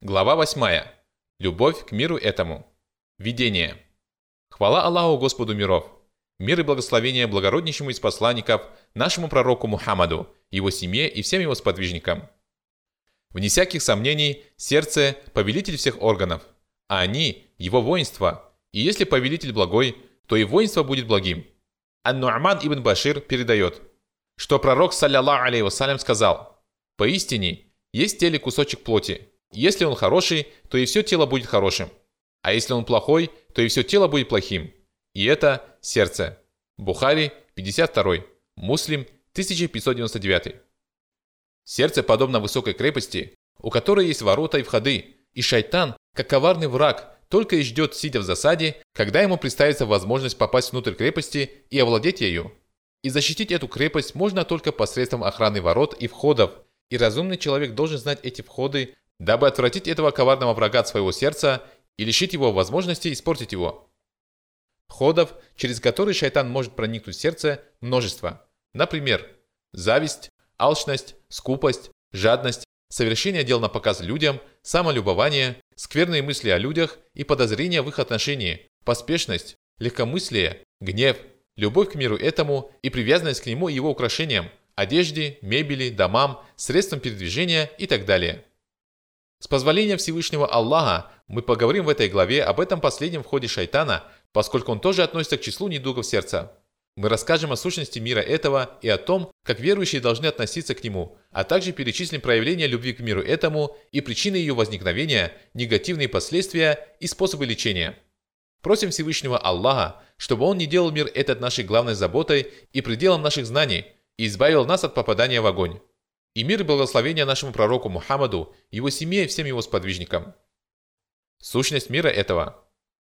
Глава 8. Любовь к миру этому. Видение. Хвала Аллаху Господу миров. Мир и благословение благороднейшему из посланников, нашему пророку Мухаммаду, его семье и всем его сподвижникам. Вне всяких сомнений, сердце – повелитель всех органов, а они – его воинство, и если повелитель благой, то и воинство будет благим. Ан-Ну'ман ибн Башир передает, что пророк, саллиллаху алейхи вассалям, сказал, «Поистине, есть теле кусочек плоти, если он хороший, то и все тело будет хорошим. А если он плохой, то и все тело будет плохим. И это сердце. Бухари, 52. Муслим, 1599. Сердце подобно высокой крепости, у которой есть ворота и входы, и шайтан, как коварный враг, только и ждет, сидя в засаде, когда ему представится возможность попасть внутрь крепости и овладеть ею. И защитить эту крепость можно только посредством охраны ворот и входов, и разумный человек должен знать эти входы дабы отвратить этого коварного врага от своего сердца и лишить его возможности испортить его. Ходов, через которые шайтан может проникнуть в сердце, множество. Например, зависть, алчность, скупость, жадность, совершение дел на показ людям, самолюбование, скверные мысли о людях и подозрения в их отношении, поспешность, легкомыслие, гнев, любовь к миру этому и привязанность к нему и его украшениям, одежде, мебели, домам, средствам передвижения и так далее. С позволения Всевышнего Аллаха мы поговорим в этой главе об этом последнем входе шайтана, поскольку он тоже относится к числу недугов сердца. Мы расскажем о сущности мира этого и о том, как верующие должны относиться к нему, а также перечислим проявления любви к миру этому и причины ее возникновения, негативные последствия и способы лечения. Просим Всевышнего Аллаха, чтобы Он не делал мир этот нашей главной заботой и пределом наших знаний и избавил нас от попадания в огонь. И мир и благословение нашему пророку Мухаммаду, его семье и всем его сподвижникам. Сущность мира этого.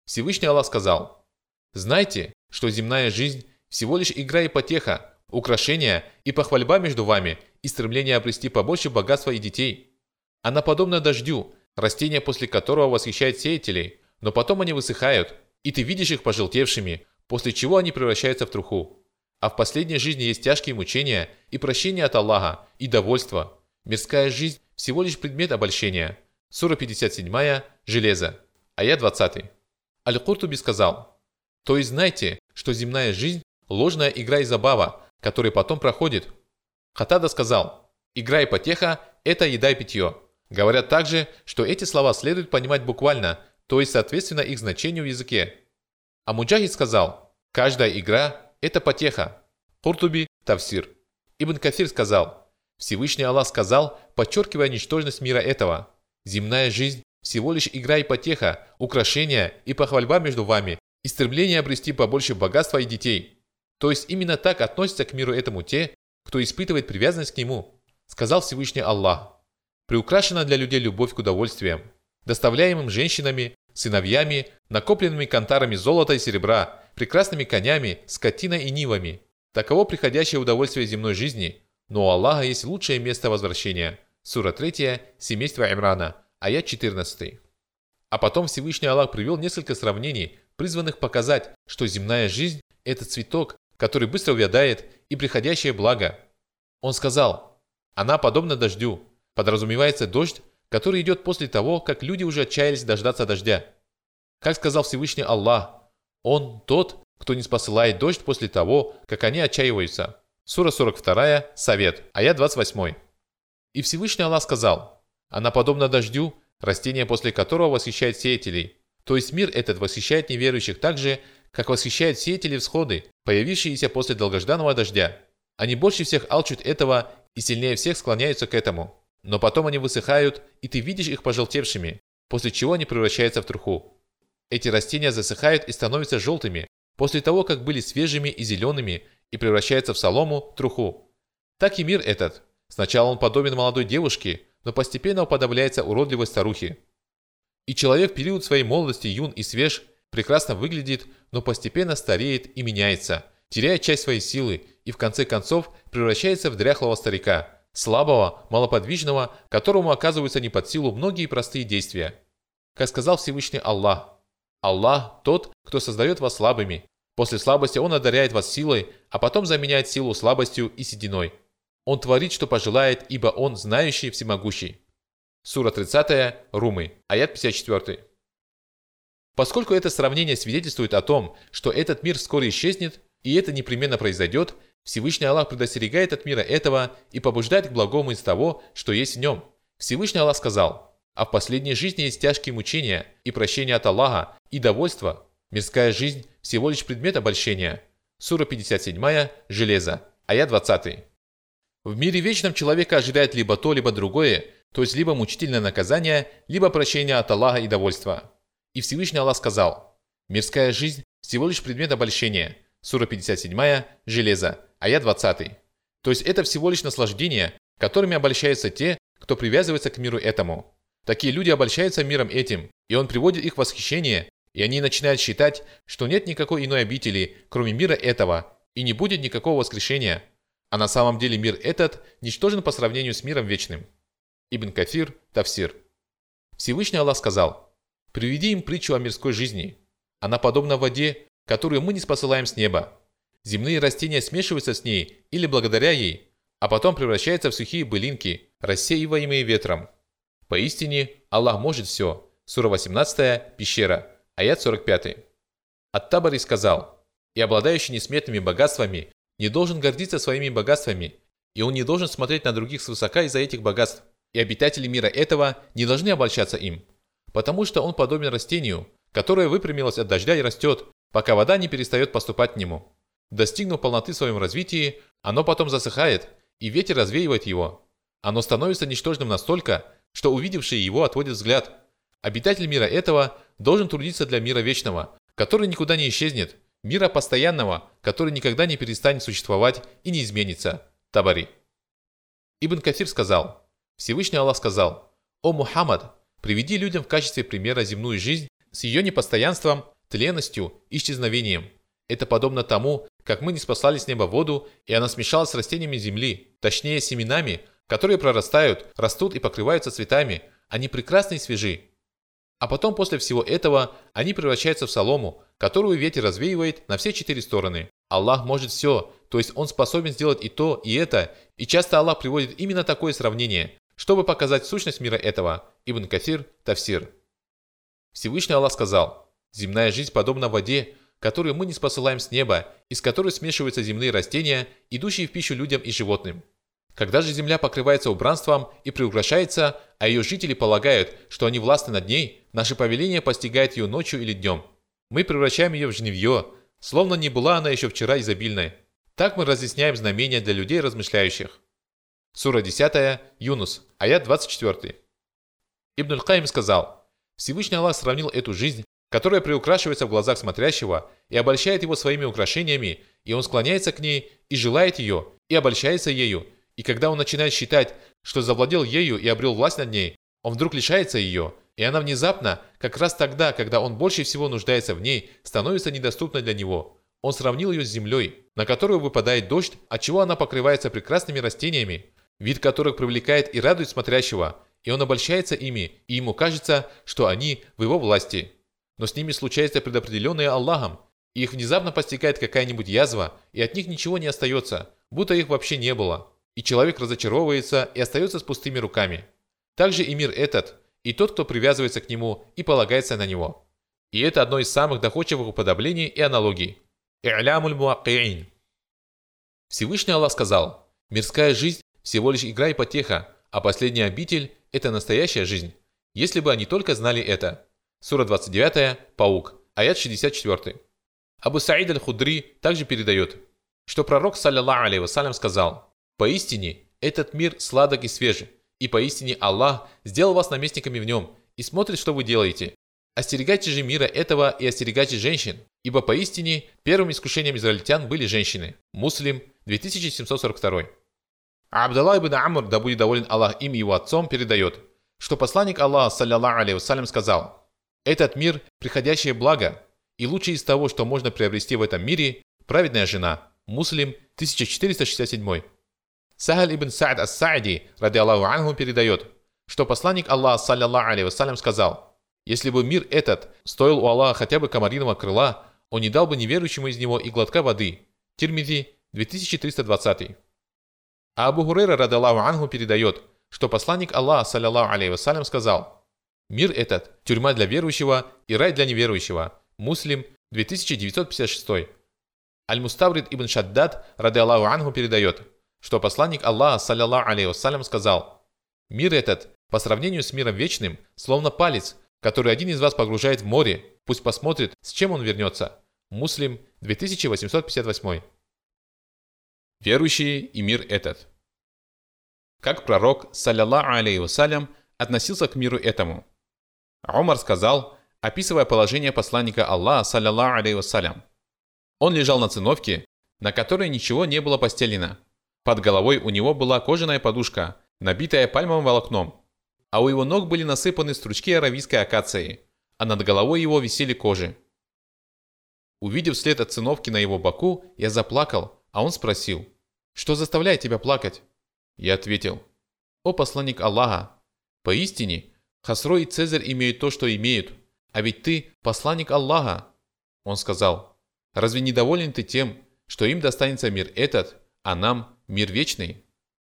Всевышний Аллах сказал, «Знайте, что земная жизнь всего лишь игра и потеха, украшение и похвальба между вами и стремление обрести побольше богатства и детей. Она подобна дождю, растение после которого восхищает сеятелей, но потом они высыхают, и ты видишь их пожелтевшими, после чего они превращаются в труху. А в последней жизни есть тяжкие мучения и прощение от Аллаха, и довольство. Мирская жизнь всего лишь предмет обольщения. Сура 57, железо. Аят 20. Аль-Куртуби сказал, «То есть знайте, что земная жизнь – ложная игра и забава, которая потом проходит». Хатада сказал, «Игра и потеха – это еда и питье». Говорят также, что эти слова следует понимать буквально, то есть соответственно их значению в языке. А Муджахид сказал, «Каждая игра это потеха. Куртуби – Тавсир. Ибн Кафир сказал, Всевышний Аллах сказал, подчеркивая ничтожность мира этого. Земная жизнь – всего лишь игра и потеха, украшения и похвальба между вами, и стремление обрести побольше богатства и детей. То есть именно так относятся к миру этому те, кто испытывает привязанность к нему, сказал Всевышний Аллах. Приукрашена для людей любовь к удовольствиям, доставляемым женщинами, сыновьями, накопленными кантарами золота и серебра, прекрасными конями, скотиной и нивами. Таково приходящее удовольствие земной жизни, но у Аллаха есть лучшее место возвращения. Сура 3, семейство Имрана, аят 14. А потом Всевышний Аллах привел несколько сравнений, призванных показать, что земная жизнь – это цветок, который быстро увядает, и приходящее благо. Он сказал, она подобна дождю, подразумевается дождь, который идет после того, как люди уже отчаялись дождаться дождя. Как сказал Всевышний Аллах, Он тот, кто не спосылает дождь после того, как они отчаиваются. Сура 42, Совет, аят 28. И Всевышний Аллах сказал, Она подобна дождю, растение после которого восхищает сеятелей. То есть мир этот восхищает неверующих так же, как восхищает сеятели всходы, появившиеся после долгожданного дождя. Они больше всех алчут этого и сильнее всех склоняются к этому. Но потом они высыхают, и ты видишь их пожелтевшими, после чего они превращаются в труху. Эти растения засыхают и становятся желтыми, после того, как были свежими и зелеными, и превращаются в солому, труху. Так и мир этот. Сначала он подобен молодой девушке, но постепенно уподобляется уродливой старухе. И человек в период своей молодости юн и свеж, прекрасно выглядит, но постепенно стареет и меняется, теряя часть своей силы и в конце концов превращается в дряхлого старика – слабого, малоподвижного, которому оказываются не под силу многие простые действия. Как сказал Всевышний Аллах, Аллах тот, кто создает вас слабыми. После слабости Он одаряет вас силой, а потом заменяет силу слабостью и сединой. Он творит, что пожелает, ибо Он знающий, всемогущий. Сура 30, Румы, аят 54. Поскольку это сравнение свидетельствует о том, что этот мир вскоре исчезнет, и это непременно произойдет, Всевышний Аллах предостерегает от мира этого и побуждает к благому из того, что есть в нем. Всевышний Аллах сказал, «А в последней жизни есть тяжкие мучения и прощение от Аллаха, и довольство. Мирская жизнь – всего лишь предмет обольщения». Сура 57, Железо, аят 20. В мире вечном человека ожидает либо то, либо другое, то есть либо мучительное наказание, либо прощение от Аллаха и довольства. И Всевышний Аллах сказал, «Мирская жизнь – всего лишь предмет обольщения». Сура 57, Железо, аят 20. То есть это всего лишь наслаждение, которыми обольщаются те, кто привязывается к миру этому. Такие люди обольщаются миром этим, и он приводит их в восхищение, и они начинают считать, что нет никакой иной обители, кроме мира этого, и не будет никакого воскрешения. А на самом деле мир этот ничтожен по сравнению с миром вечным. Ибн Кафир, Тавсир. Всевышний Аллах сказал, «Приведи им притчу о мирской жизни. Она подобна воде, которую мы не спосылаем с неба. Земные растения смешиваются с ней или благодаря ей, а потом превращаются в сухие былинки, рассеиваемые ветром. Поистине, Аллах может все. Сура 18, пещера, аят 45. Ат-Табари сказал, «И обладающий несметными богатствами не должен гордиться своими богатствами, и он не должен смотреть на других свысока из-за этих богатств, и обитатели мира этого не должны обольщаться им, потому что он подобен растению, которое выпрямилось от дождя и растет, пока вода не перестает поступать к нему. Достигнув полноты в своем развитии, оно потом засыхает, и ветер развеивает его. Оно становится ничтожным настолько, что увидевшие его отводят взгляд. Обитатель мира этого должен трудиться для мира вечного, который никуда не исчезнет, мира постоянного, который никогда не перестанет существовать и не изменится. Табари. Ибн Кафир сказал, Всевышний Аллах сказал, «О Мухаммад, приведи людям в качестве примера земную жизнь с ее непостоянством тленностью, исчезновением. Это подобно тому, как мы не спасали с неба воду, и она смешалась с растениями земли, точнее семенами, которые прорастают, растут и покрываются цветами. Они прекрасны и свежи. А потом после всего этого они превращаются в солому, которую ветер развеивает на все четыре стороны. Аллах может все, то есть Он способен сделать и то, и это, и часто Аллах приводит именно такое сравнение, чтобы показать сущность мира этого. Ибн Кафир, Тавсир. Всевышний Аллах сказал – Земная жизнь подобна воде, которую мы не спосылаем с неба, из которой смешиваются земные растения, идущие в пищу людям и животным. Когда же земля покрывается убранством и приукрашается, а ее жители полагают, что они властны над ней, наше повеление постигает ее ночью или днем. Мы превращаем ее в жневье, словно не была она еще вчера изобильной. Так мы разъясняем знамения для людей размышляющих. Сура 10, Юнус, аят 24. Ибн Аль-Каим сказал, Всевышний Аллах сравнил эту жизнь которая приукрашивается в глазах смотрящего и обольщает его своими украшениями, и он склоняется к ней и желает ее, и обольщается ею, и когда он начинает считать, что завладел ею и обрел власть над ней, он вдруг лишается ее, и она внезапно, как раз тогда, когда он больше всего нуждается в ней, становится недоступной для него. Он сравнил ее с землей, на которую выпадает дождь, отчего она покрывается прекрасными растениями, вид которых привлекает и радует смотрящего, и он обольщается ими, и ему кажется, что они в его власти но с ними случается предопределенное Аллахом, и их внезапно постигает какая-нибудь язва, и от них ничего не остается, будто их вообще не было. И человек разочаровывается и остается с пустыми руками. Также и мир этот, и тот, кто привязывается к нему и полагается на него. И это одно из самых доходчивых уподоблений и аналогий. И'лямуль муакки'ин. Всевышний Аллах сказал, «Мирская жизнь всего лишь игра и потеха, а последняя обитель – это настоящая жизнь, если бы они только знали это». Сура 29, Паук, аят 64. Абу Саид аль-Худри также передает, что пророк, саллиллаху алейhi вассалям, сказал, «Поистине, этот мир сладок и свежий, и поистине Аллах сделал вас наместниками в нем и смотрит, что вы делаете. Остерегайте же мира этого и остерегайте женщин, ибо поистине первым искушением израильтян были женщины». Муслим, 2742. А Абдалла ибн Амр, да будет доволен Аллах им и его отцом, передает, что посланник Аллаха, саллиллаху вассалям, сказал, этот мир – приходящее благо, и лучшее из того, что можно приобрести в этом мире – праведная жена. Муслим, 1467. Сахаль ибн Саад ас-Саади, ради Аллаху Ангу, передает, что посланник Аллаха, саллиллаху алейhi вассалям, сказал, «Если бы мир этот стоил у Аллаха хотя бы комариного крыла, он не дал бы неверующему из него и глотка воды». Тирмизи, 2320. А Абу Хурейра, ради Аллаху Ангу, передает, что посланник Аллаха, саллиллаху алейхи вассалям, сказал «Мир этот – тюрьма для верующего и рай для неверующего». Муслим, 2956. Аль-Муставрид ибн Шаддад, ради Аллаху Ангу, передает, что посланник Аллаха, саллиллаху алейхи сказал «Мир этот, по сравнению с миром вечным, словно палец, который один из вас погружает в море, пусть посмотрит, с чем он вернется». Муслим, 2858. Верующие и мир этот. Как пророк, саллиллаху алейхи вассалям, относился к миру этому? Умар сказал, описывая положение посланника Аллаха, саллиллаху алейхи вассалям. Он лежал на циновке, на которой ничего не было постелено. Под головой у него была кожаная подушка, набитая пальмовым волокном, а у его ног были насыпаны стручки аравийской акации, а над головой его висели кожи. Увидев след от циновки на его боку, я заплакал, а он спросил, «Что заставляет тебя плакать?» Я ответил, «О посланник Аллаха, поистине, Хасро и Цезарь имеют то, что имеют, а ведь ты посланник Аллаха». Он сказал, «Разве недоволен ты тем, что им достанется мир этот, а нам мир вечный?»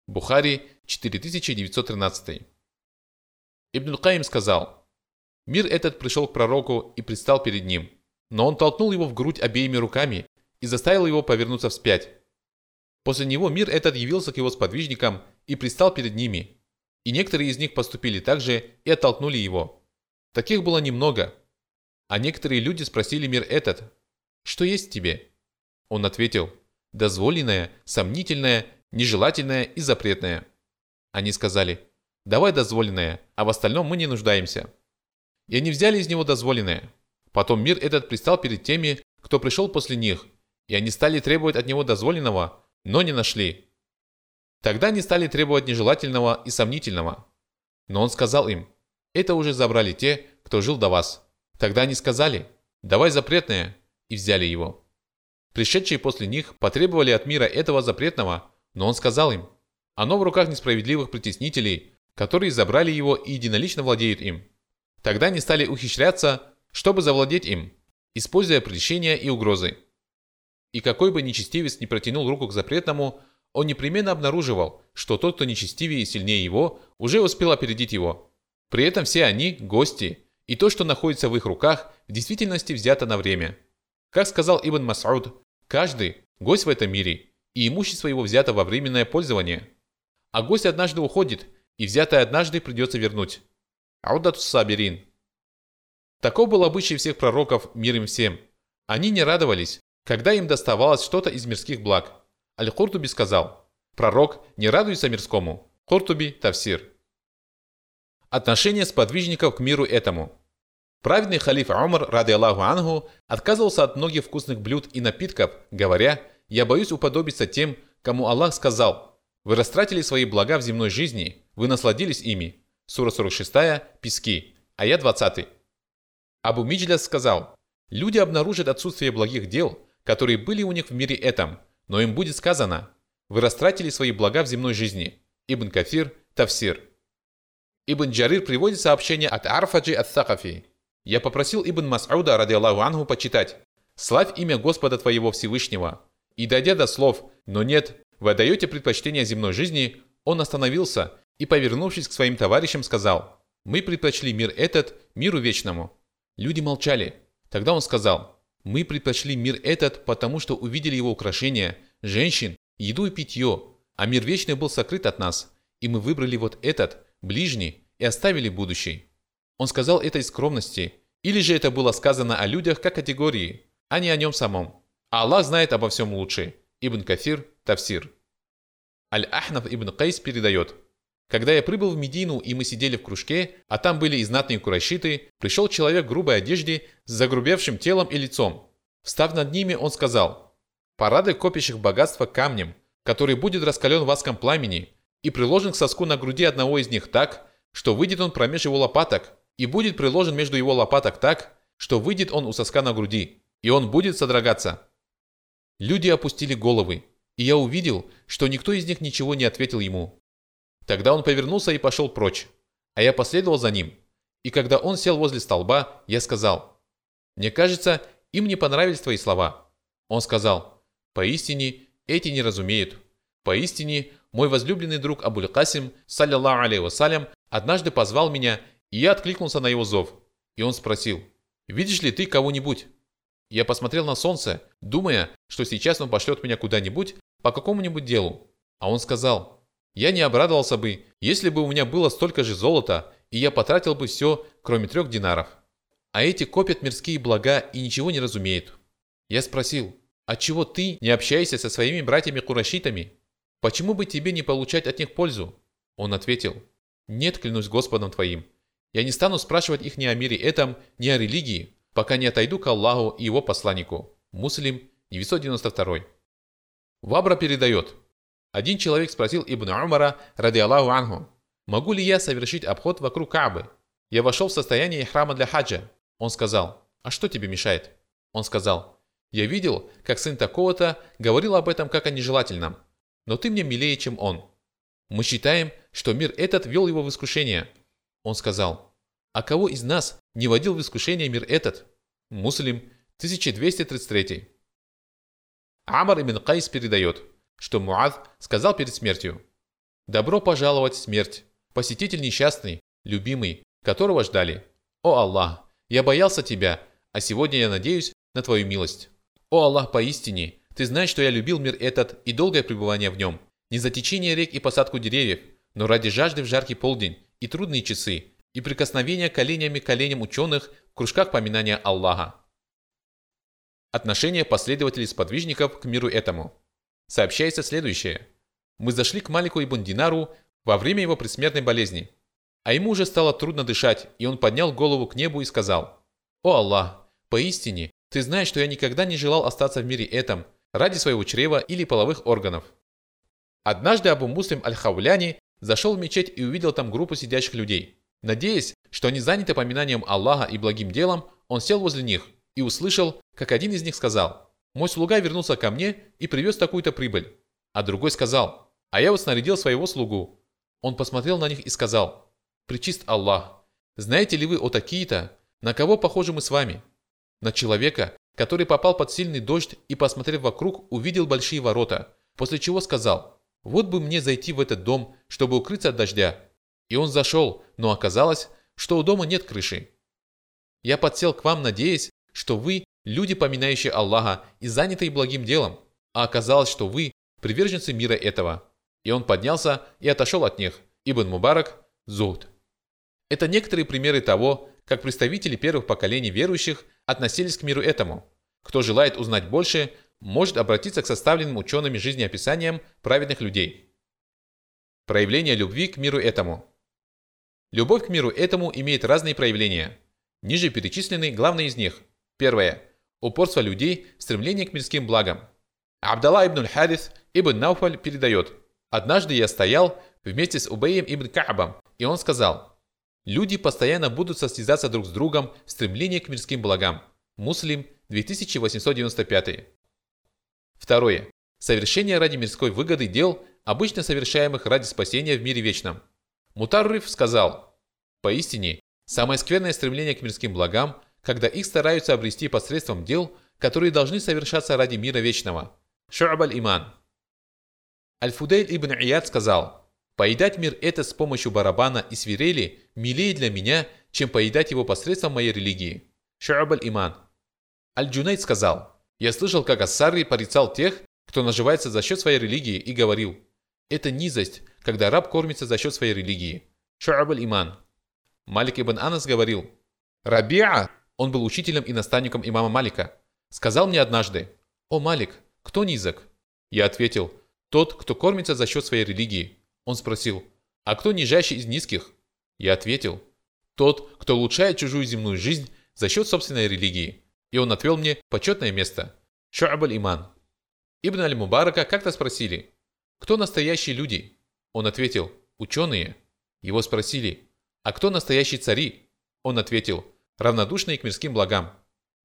Бухари 4913. Ибн Каим сказал, «Мир этот пришел к пророку и предстал перед ним, но он толкнул его в грудь обеими руками и заставил его повернуться вспять. После него мир этот явился к его сподвижникам и пристал перед ними, и некоторые из них поступили так же и оттолкнули его. Таких было немного. А некоторые люди спросили мир этот, «Что есть тебе?» Он ответил, «Дозволенное, сомнительное, нежелательное и запретное». Они сказали, «Давай дозволенное, а в остальном мы не нуждаемся». И они взяли из него дозволенное. Потом мир этот пристал перед теми, кто пришел после них, и они стали требовать от него дозволенного, но не нашли. Тогда они стали требовать нежелательного и сомнительного. Но он сказал им, это уже забрали те, кто жил до вас. Тогда они сказали, давай запретное, и взяли его. Пришедшие после них потребовали от мира этого запретного, но он сказал им, оно в руках несправедливых притеснителей, которые забрали его и единолично владеют им. Тогда они стали ухищряться, чтобы завладеть им, используя прельщения и угрозы. И какой бы нечестивец не протянул руку к запретному, он непременно обнаруживал, что тот, кто нечестивее и сильнее его, уже успел опередить его. При этом все они – гости, и то, что находится в их руках, в действительности взято на время. Как сказал Ибн Мас'уд, каждый – гость в этом мире, и имущество его взято во временное пользование. А гость однажды уходит, и взятое однажды придется вернуть. Аудатус Сабирин. Таков был обычай всех пророков, мир им всем. Они не радовались, когда им доставалось что-то из мирских благ. Аль-Хуртуби сказал, пророк не радуется мирскому. Хуртуби Тавсир. Отношение сподвижников к миру этому. Праведный халиф Умар, ради Аллаху Ангу, отказывался от многих вкусных блюд и напитков, говоря, «Я боюсь уподобиться тем, кому Аллах сказал, вы растратили свои блага в земной жизни, вы насладились ими». Сура 46, Пески, аят 20. Абу Миджляс сказал, «Люди обнаружат отсутствие благих дел, которые были у них в мире этом, но им будет сказано, вы растратили свои блага в земной жизни. Ибн Кафир, Тавсир. Ибн Джарир приводит сообщение от Арфаджи ат-Сахафи. «Я попросил Ибн Мас'уда, ради Аллаху Ангу, почитать. Славь имя Господа твоего Всевышнего». И дойдя до слов «Но нет, вы отдаете предпочтение земной жизни», он остановился и, повернувшись к своим товарищам, сказал «Мы предпочли мир этот миру вечному». Люди молчали. Тогда он сказал мы предпочли мир этот, потому что увидели его украшения, женщин, еду и питье, а мир вечный был сокрыт от нас, и мы выбрали вот этот, ближний, и оставили будущий. Он сказал это из скромности, или же это было сказано о людях как категории, а не о нем самом. А Аллах знает обо всем лучше. Ибн Кафир, Тавсир. Аль-Ахнаф ибн Кайс передает – когда я прибыл в Медину и мы сидели в кружке, а там были и знатные курайшиты, пришел человек в грубой одежде с загрубевшим телом и лицом. Встав над ними, он сказал, «Порадуй копящих богатства камнем, который будет раскален в адском пламени и приложен к соску на груди одного из них так, что выйдет он промеж его лопаток, и будет приложен между его лопаток так, что выйдет он у соска на груди, и он будет содрогаться». Люди опустили головы, и я увидел, что никто из них ничего не ответил ему. Тогда он повернулся и пошел прочь, а я последовал за ним. И когда он сел возле столба, я сказал, «Мне кажется, им не понравились твои слова». Он сказал, «Поистине, эти не разумеют. Поистине, мой возлюбленный друг Абуль Касим, саллиллаху алейhi вассалям, однажды позвал меня, и я откликнулся на его зов. И он спросил, «Видишь ли ты кого-нибудь?» Я посмотрел на солнце, думая, что сейчас он пошлет меня куда-нибудь по какому-нибудь делу. А он сказал, «Я не обрадовался бы, если бы у меня было столько же золота, и я потратил бы все, кроме трех динаров. А эти копят мирские блага и ничего не разумеют». Я спросил, «Отчего ты не общаешься со своими братьями-курашитами? Почему бы тебе не получать от них пользу?» Он ответил, «Нет, клянусь Господом твоим, я не стану спрашивать их ни о мире этом, ни о религии, пока не отойду к Аллаху и его посланнику. Муслим, 992. Вабра передает. Один человек спросил Ибн Умара, ради Аллаху анху, «Могу ли я совершить обход вокруг Каабы?» Я вошел в состояние храма для хаджа. Он сказал, «А что тебе мешает?» Он сказал, «Я видел, как сын такого-то говорил об этом как о нежелательном, но ты мне милее, чем он. Мы считаем, что мир этот вел его в искушение». Он сказал, «А кого из нас не водил в искушение мир этот. Муслим, 1233. Амар ибн Кайс передает, что Муад сказал перед смертью, «Добро пожаловать, смерть, посетитель несчастный, любимый, которого ждали. О Аллах, я боялся тебя, а сегодня я надеюсь на твою милость. О Аллах, поистине, ты знаешь, что я любил мир этот и долгое пребывание в нем, не за течение рек и посадку деревьев, но ради жажды в жаркий полдень и трудные часы, и прикосновения коленями к коленям ученых в кружках поминания Аллаха. Отношение последователей-сподвижников к миру этому. Сообщается следующее. Мы зашли к Малику ибн Динару во время его предсмертной болезни. А ему уже стало трудно дышать, и он поднял голову к небу и сказал, «О Аллах, поистине, ты знаешь, что я никогда не желал остаться в мире этом ради своего чрева или половых органов». Однажды Абу Муслим Аль-Хауляни зашел в мечеть и увидел там группу сидящих людей – Надеясь, что они заняты поминанием Аллаха и благим делом, он сел возле них и услышал, как один из них сказал, «Мой слуга вернулся ко мне и привез такую-то прибыль». А другой сказал, «А я вот снарядил своего слугу». Он посмотрел на них и сказал, «Причист Аллах, знаете ли вы о такие-то, на кого похожи мы с вами? На человека, который попал под сильный дождь и, посмотрев вокруг, увидел большие ворота, после чего сказал, «Вот бы мне зайти в этот дом, чтобы укрыться от дождя, и он зашел, но оказалось, что у дома нет крыши. Я подсел к вам, надеясь, что вы люди, поминающие Аллаха и занятые благим делом, а оказалось, что вы приверженцы мира этого. И он поднялся и отошел от них. Ибн Мубарак, Зуд. Это некоторые примеры того, как представители первых поколений верующих относились к миру этому. Кто желает узнать больше, может обратиться к составленным учеными жизнеописаниям праведных людей. Проявление любви к миру этому – Любовь к миру этому имеет разные проявления. Ниже перечислены главные из них. Первое. Упорство людей в стремлении к мирским благам. Абдалла ибн Харис ибн Науфаль передает. «Однажды я стоял вместе с Убеем ибн Каабом, и он сказал, «Люди постоянно будут состязаться друг с другом в стремлении к мирским благам». Муслим, 2895. Второе. Совершение ради мирской выгоды дел, обычно совершаемых ради спасения в мире вечном. Мутарриф сказал, «Поистине, самое скверное стремление к мирским благам, когда их стараются обрести посредством дел, которые должны совершаться ради мира вечного». Шу'аб иман Аль-Фудейль ибн Ияд сказал, «Поедать мир это с помощью барабана и свирели милее для меня, чем поедать его посредством моей религии». Шу'аб иман Аль-Джунайд сказал, «Я слышал, как Ассарри порицал тех, кто наживается за счет своей религии, и говорил, это низость, когда раб кормится за счет своей религии. Шу'аб иман Малик ибн Анас говорил, «Рабиа, он был учителем и наставником имама Малика, сказал мне однажды, «О, Малик, кто низок?» Я ответил, «Тот, кто кормится за счет своей религии». Он спросил, «А кто нижайший из низких?» Я ответил, «Тот, кто улучшает чужую земную жизнь за счет собственной религии». И он отвел мне почетное место. Шу'аб иман Ибн аль-Мубарака как-то спросили, «Кто настоящие люди?» Он ответил, «Ученые». Его спросили, «А кто настоящие цари?» Он ответил, «Равнодушные к мирским благам».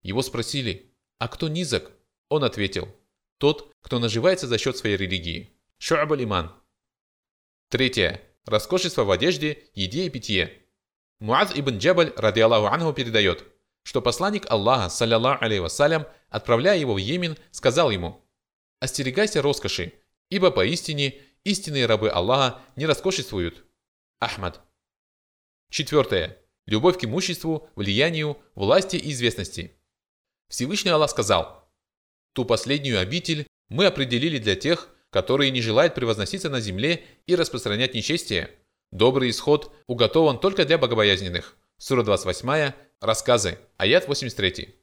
Его спросили, «А кто низок?» Он ответил, «Тот, кто наживается за счет своей религии». Шу'аб иман Третье. Роскошество в одежде, еде и питье. Муаз ибн Джабаль, ради Аллаху анху, передает, что посланник Аллаха, саллиллаху алейhi вассалям, отправляя его в Йемен, сказал ему, «Остерегайся роскоши, ибо поистине истинные рабы Аллаха не роскошествуют. Ахмад. Четвертое. Любовь к имуществу, влиянию, власти и известности. Всевышний Аллах сказал, «Ту последнюю обитель мы определили для тех, которые не желают превозноситься на земле и распространять нечестие. Добрый исход уготован только для богобоязненных». Сура 28, рассказы, аят 83.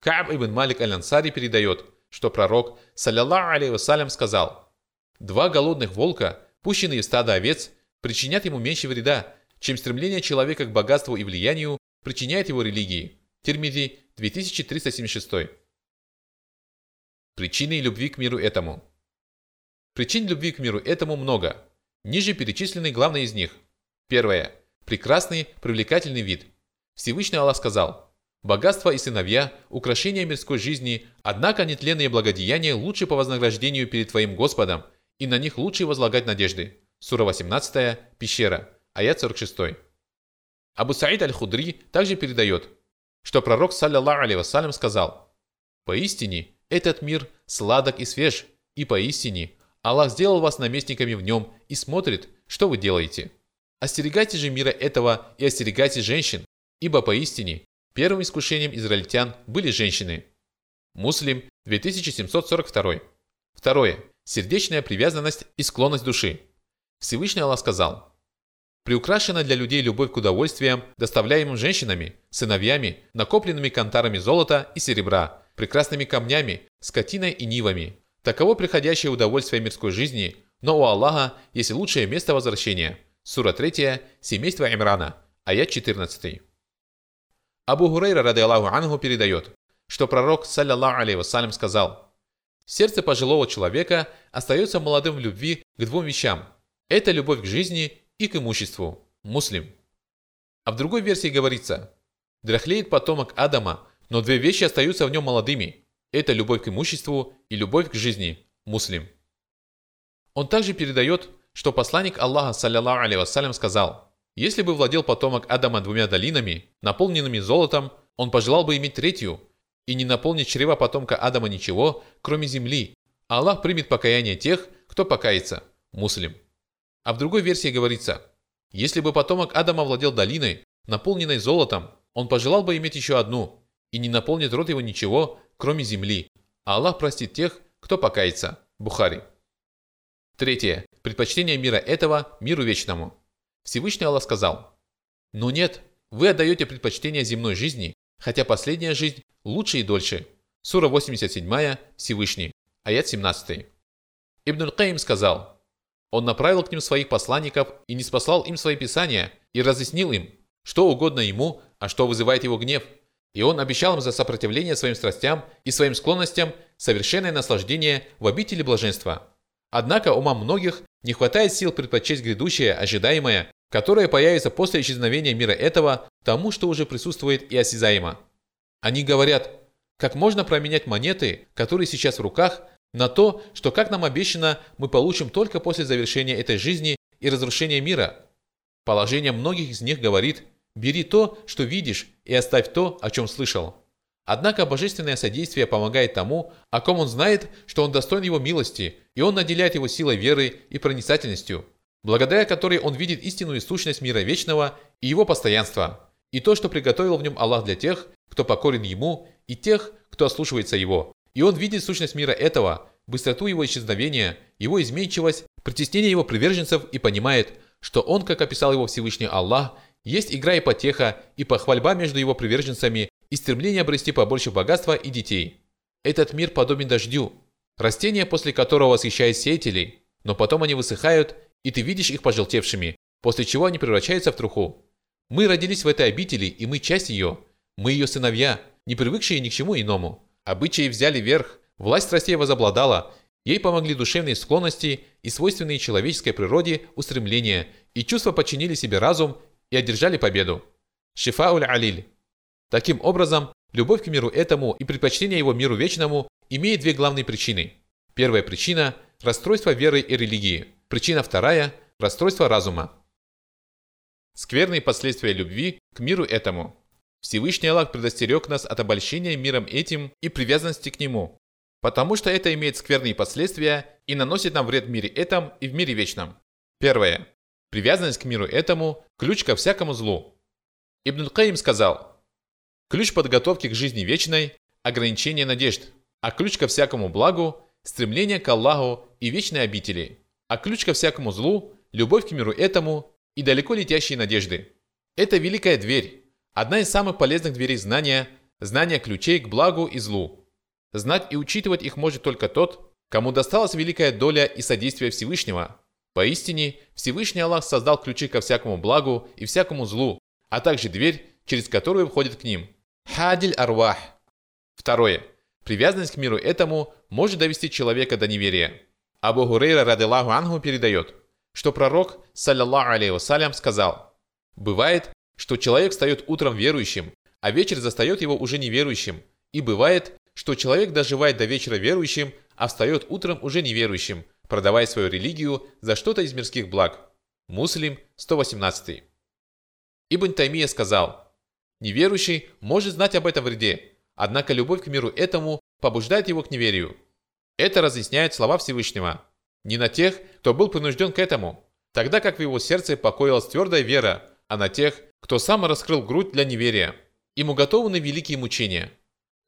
Кааб ибн Малик аль-Ансари передает, что пророк, саллиллаху алейhi вассалям, сказал, «Два голодных волка, пущенные в стадо овец, причинят ему меньше вреда, чем стремление человека к богатству и влиянию причиняет его религии. Тирмизи, 2376. Причины любви к миру этому. Причин любви к миру этому много. Ниже перечислены главные из них. Первое. Прекрасный, привлекательный вид. Всевышний Аллах сказал, «Богатство и сыновья – украшения мирской жизни, однако нетленные благодеяния лучше по вознаграждению перед твоим Господом, и на них лучше возлагать надежды». Сура 18, пещера, аят 46. Абу Саид аль-Худри также передает, что пророк, саллиллаху алейhi вассалям, сказал, «Поистине, этот мир сладок и свеж, и поистине, Аллах сделал вас наместниками в нем и смотрит, что вы делаете. Остерегайте же мира этого и остерегайте женщин, ибо поистине первым искушением израильтян были женщины». Муслим, 2742. Второе. Сердечная привязанность и склонность души. Всевышний Аллах сказал, «Приукрашена для людей любовь к удовольствиям, доставляемым женщинами, сыновьями, накопленными кантарами золота и серебра, прекрасными камнями, скотиной и нивами. Таково приходящее удовольствие мирской жизни, но у Аллаха есть лучшее место возвращения». Сура 3, семейство Имрана, аят 14. Абу Хурейра, рады Аллаху Ангу, передает, что пророк, саллиллаху вассалям, сказал, «Сердце пожилого человека остается молодым в любви к двум вещам – это любовь к жизни и к имуществу. Муслим. А в другой версии говорится, дряхлеет потомок Адама, но две вещи остаются в нем молодыми. Это любовь к имуществу и любовь к жизни. Муслим. Он также передает, что посланник Аллаха, саллиллаху вассалям, сказал, если бы владел потомок Адама двумя долинами, наполненными золотом, он пожелал бы иметь третью, и не наполнить чрева потомка Адама ничего, кроме земли. Аллах примет покаяние тех, кто покается. Муслим. А в другой версии говорится, если бы потомок Адама владел долиной, наполненной золотом, он пожелал бы иметь еще одну, и не наполнит рот его ничего, кроме земли. А Аллах простит тех, кто покается. Бухари. Третье. Предпочтение мира этого миру вечному. Всевышний Аллах сказал, «Но нет, вы отдаете предпочтение земной жизни, хотя последняя жизнь лучше и дольше». Сура 87, Всевышний, аят 17. Ибн Аль-Каим сказал, он направил к ним своих посланников и не спасал им свои писания и разъяснил им, что угодно ему, а что вызывает его гнев. И он обещал им за сопротивление своим страстям и своим склонностям совершенное наслаждение в обители блаженства. Однако умам многих не хватает сил предпочесть грядущее, ожидаемое, которое появится после исчезновения мира этого, тому, что уже присутствует и осязаемо. Они говорят, как можно променять монеты, которые сейчас в руках, на то, что, как нам обещано, мы получим только после завершения этой жизни и разрушения мира. Положение многих из них говорит «бери то, что видишь, и оставь то, о чем слышал». Однако божественное содействие помогает тому, о ком он знает, что он достоин его милости, и он наделяет его силой веры и проницательностью, благодаря которой он видит истинную сущность мира вечного и его постоянства, и то, что приготовил в нем Аллах для тех, кто покорен ему, и тех, кто ослушивается его. И он видит сущность мира этого, быстроту его исчезновения, его изменчивость, притеснение его приверженцев и понимает, что он, как описал его Всевышний Аллах, есть игра и потеха, и похвальба между его приверженцами, и стремление обрести побольше богатства и детей. Этот мир подобен дождю, растение, после которого восхищает сеятелей, но потом они высыхают, и ты видишь их пожелтевшими, после чего они превращаются в труху. Мы родились в этой обители, и мы часть ее. Мы ее сыновья, не привыкшие ни к чему иному. Обычаи взяли верх, власть страстей возобладала, ей помогли душевные склонности и свойственные человеческой природе устремления, и чувства подчинили себе разум и одержали победу. Шифауль Алиль. Таким образом, любовь к миру этому и предпочтение его миру вечному имеет две главные причины. Первая причина – расстройство веры и религии. Причина вторая – расстройство разума. Скверные последствия любви к миру этому – Всевышний Аллах предостерег нас от обольщения миром этим и привязанности к нему. потому что это имеет скверные последствия и наносит нам вред в мире этом и в мире вечном. Первое. Привязанность к миру этому – ключ ко всякому злу. Ибн Каим сказал, ключ подготовки к жизни вечной – ограничение надежд, а ключ ко всякому благу – стремление к Аллаху и вечной обители, а ключ ко всякому злу – любовь к миру этому и далеко летящие надежды. Это великая дверь, одна из самых полезных дверей знания, знание ключей к благу и злу. Знать и учитывать их может только тот, кому досталась великая доля и содействие Всевышнего – Поистине, Всевышний Аллах создал ключи ко всякому благу и всякому злу, а также дверь, через которую входит к ним. Хадиль арвах. Второе. Привязанность к миру этому может довести человека до неверия. Абу Хурейра радилаху ангу передает, что пророк, саллиллаху алейхи вассалям, сказал, «Бывает, что человек встает утром верующим, а вечер застает его уже неверующим, и бывает, что человек доживает до вечера верующим, а встает утром уже неверующим, продавая свою религию за что-то из мирских благ. Муслим 118. Ибн Таймия сказал, «Неверующий может знать об этом вреде, однако любовь к миру этому побуждает его к неверию». Это разъясняет слова Всевышнего. Не на тех, кто был принужден к этому, тогда как в его сердце покоилась твердая вера, а на тех, кто сам раскрыл грудь для неверия. Им уготованы великие мучения.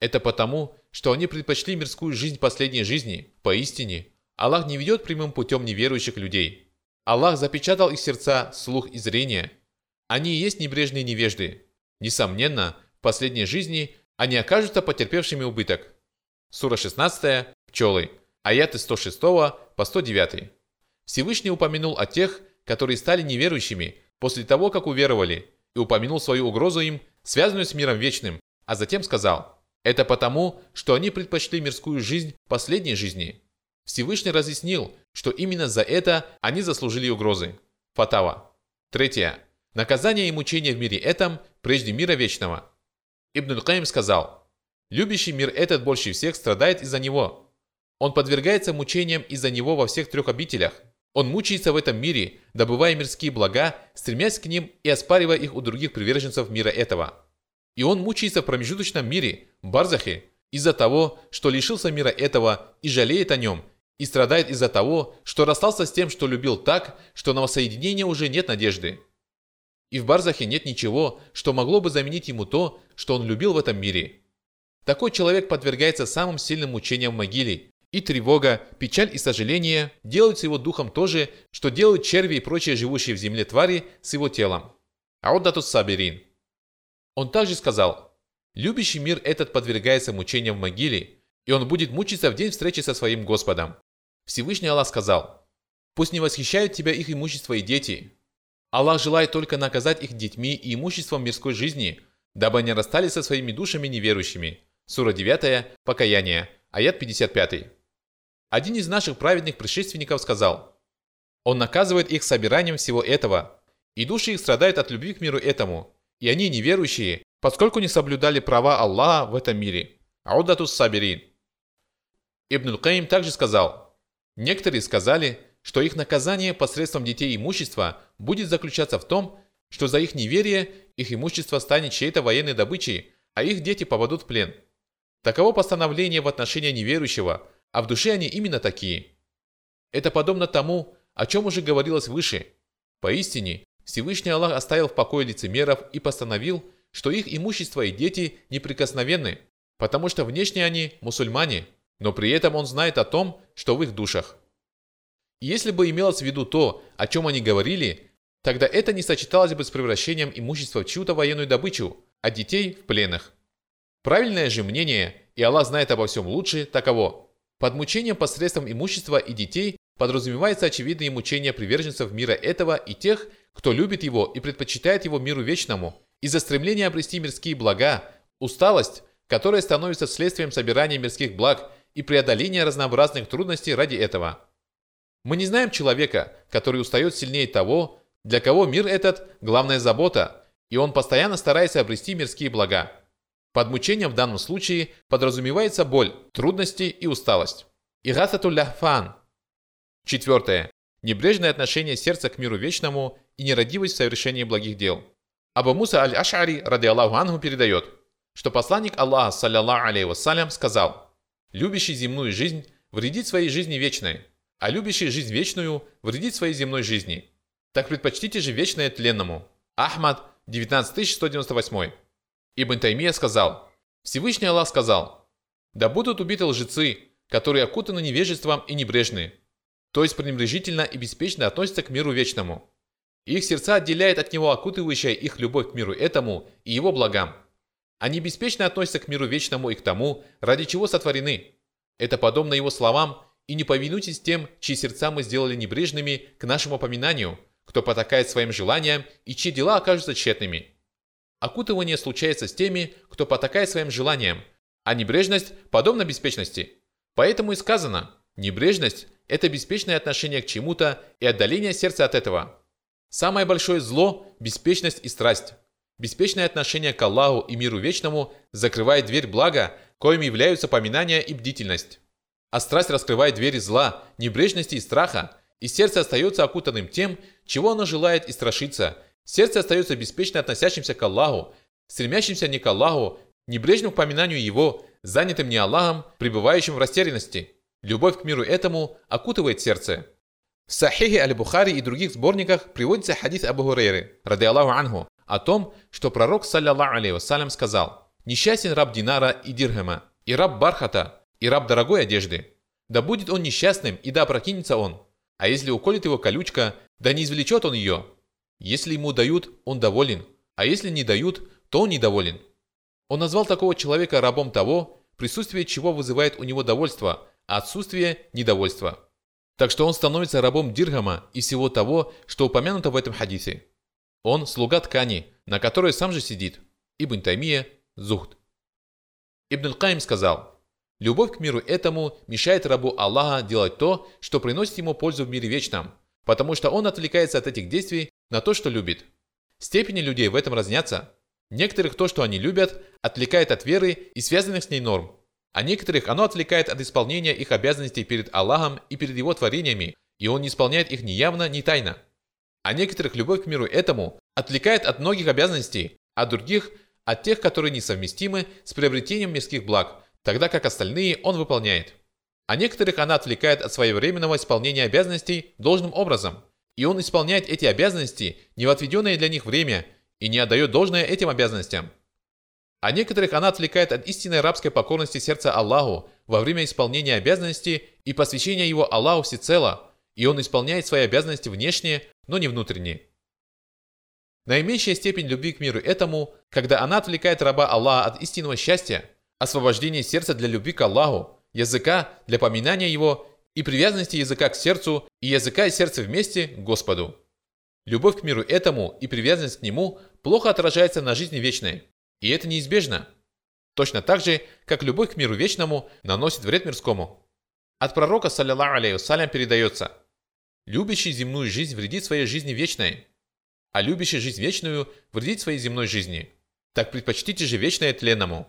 Это потому, что они предпочли мирскую жизнь последней жизни, поистине, Аллах не ведет прямым путем неверующих людей. Аллах запечатал их сердца, слух и зрение. Они и есть небрежные невежды. Несомненно, в последней жизни они окажутся потерпевшими убыток. Сура 16, пчелы, аяты 106 по 109. Всевышний упомянул о тех, которые стали неверующими после того, как уверовали, и упомянул свою угрозу им, связанную с миром вечным, а затем сказал, это потому, что они предпочли мирскую жизнь последней жизни. Всевышний разъяснил, что именно за это они заслужили угрозы. Фатава. Третье. Наказание и мучение в мире этом прежде мира вечного. Ибн Каим сказал, «Любящий мир этот больше всех страдает из-за него. Он подвергается мучениям из-за него во всех трех обителях. Он мучается в этом мире, добывая мирские блага, стремясь к ним и оспаривая их у других приверженцев мира этого. И он мучается в промежуточном мире, Барзахе, из-за того, что лишился мира этого и жалеет о нем, и страдает из-за того, что расстался с тем, что любил так, что на воссоединение уже нет надежды. И в Барзахе нет ничего, что могло бы заменить ему то, что он любил в этом мире. Такой человек подвергается самым сильным мучениям могиле, и тревога, печаль и сожаление делают с его духом то же, что делают черви и прочие живущие в земле твари с его телом. Аудатус Саберин. Он также сказал, «Любящий мир этот подвергается мучениям в могиле, и он будет мучиться в день встречи со своим Господом. Всевышний Аллах сказал, «Пусть не восхищают тебя их имущество и дети. Аллах желает только наказать их детьми и имуществом мирской жизни, дабы они расстались со своими душами неверующими». Сура 9, Покаяние, аят 55. Один из наших праведных предшественников сказал, «Он наказывает их собиранием всего этого, и души их страдают от любви к миру этому, и они неверующие, поскольку не соблюдали права Аллаха в этом мире». Аудатус Сабирин. Ибн Каим также сказал, некоторые сказали, что их наказание посредством детей имущества будет заключаться в том, что за их неверие их имущество станет чьей-то военной добычей, а их дети попадут в плен. Таково постановление в отношении неверующего, а в душе они именно такие. Это подобно тому, о чем уже говорилось выше. Поистине, Всевышний Аллах оставил в покое лицемеров и постановил, что их имущество и дети неприкосновенны, потому что внешне они мусульмане – но при этом он знает о том, что в их душах. Если бы имелось в виду то, о чем они говорили, тогда это не сочеталось бы с превращением имущества в чью-то военную добычу, а детей в пленных. Правильное же мнение, и Аллах знает обо всем лучше, таково. Под мучением посредством имущества и детей подразумевается очевидное мучение приверженцев мира этого и тех, кто любит его и предпочитает его миру вечному, из-за стремления обрести мирские блага, усталость, которая становится следствием собирания мирских благ и преодоления разнообразных трудностей ради этого. Мы не знаем человека, который устает сильнее того, для кого мир этот – главная забота, и он постоянно старается обрести мирские блага. Под мучением в данном случае подразумевается боль, трудности и усталость. Игасатуль ляхфан. Четвертое. Небрежное отношение сердца к миру вечному и нерадивость в совершении благих дел. Абу Муса аль-Аш'ари, ради Аллаху Ангу, передает, что посланник Аллаха, саллиллаху алейhi вассалям, сказал – Любящий земную жизнь вредит своей жизни вечной, а любящий жизнь вечную вредит своей земной жизни. Так предпочтите же вечное тленному. Ахмад, 19198. Ибн Таймия сказал, Всевышний Аллах сказал, «Да будут убиты лжецы, которые окутаны невежеством и небрежны, то есть пренебрежительно и беспечно относятся к миру вечному. Их сердца отделяет от него окутывающая их любовь к миру этому и его благам. Они беспечно относятся к миру вечному и к тому, ради чего сотворены. Это подобно его словам «И не повинуйтесь тем, чьи сердца мы сделали небрежными к нашему поминанию, кто потакает своим желаниям и чьи дела окажутся тщетными». Окутывание случается с теми, кто потакает своим желаниям, а небрежность подобна беспечности. Поэтому и сказано, небрежность – это беспечное отношение к чему-то и отдаление сердца от этого. Самое большое зло – беспечность и страсть. Беспечное отношение к Аллаху и миру вечному закрывает дверь блага, коим являются поминания и бдительность. А страсть раскрывает двери зла, небрежности и страха, и сердце остается окутанным тем, чего оно желает и страшится. Сердце остается беспечно относящимся к Аллаху, стремящимся не к Аллаху, небрежным к поминанию Его, занятым не Аллахом, пребывающим в растерянности. Любовь к миру этому окутывает сердце. В Сахихе Аль-Бухари и других сборниках приводится хадис Абу Хурейры, ради Аллаху анху, о том, что пророк, саллиллаху алейhi вассалям, сказал «Несчастен раб Динара и Дирхема, и раб Бархата, и раб дорогой одежды. Да будет он несчастным, и да опрокинется он. А если уколет его колючка, да не извлечет он ее. Если ему дают, он доволен, а если не дают, то он недоволен». Он назвал такого человека рабом того, присутствие чего вызывает у него довольство, а отсутствие – недовольство. Так что он становится рабом Дирхама и всего того, что упомянуто в этом хадисе. Он – слуга ткани, на которой сам же сидит. Ибн Таймия – Зухд. Ибн Аль-Каим сказал, «Любовь к миру этому мешает рабу Аллаха делать то, что приносит ему пользу в мире вечном, потому что он отвлекается от этих действий на то, что любит. Степени людей в этом разнятся. Некоторых то, что они любят, отвлекает от веры и связанных с ней норм, а некоторых оно отвлекает от исполнения их обязанностей перед Аллахом и перед его творениями, и он не исполняет их ни явно, ни тайно. А некоторых любовь к миру этому отвлекает от многих обязанностей, а других – от тех, которые несовместимы с приобретением мирских благ, тогда как остальные он выполняет. А некоторых она отвлекает от своевременного исполнения обязанностей должным образом, и он исполняет эти обязанности не в отведенное для них время и не отдает должное этим обязанностям. А некоторых она отвлекает от истинной рабской покорности сердца Аллаху во время исполнения обязанностей и посвящения его Аллаху всецело, и он исполняет свои обязанности внешне, но не внутренне. Наименьшая степень любви к миру этому, когда она отвлекает раба Аллаха от истинного счастья, освобождения сердца для любви к Аллаху, языка для поминания его и привязанности языка к сердцу и языка и сердца вместе к Господу. Любовь к миру этому и привязанность к нему плохо отражается на жизни вечной. И это неизбежно. Точно так же, как любовь к миру вечному наносит вред мирскому. От пророка, саллиллаху алейhi передается «Любящий земную жизнь вредит своей жизни вечной, а любящий жизнь вечную вредит своей земной жизни. Так предпочтите же вечное тленному».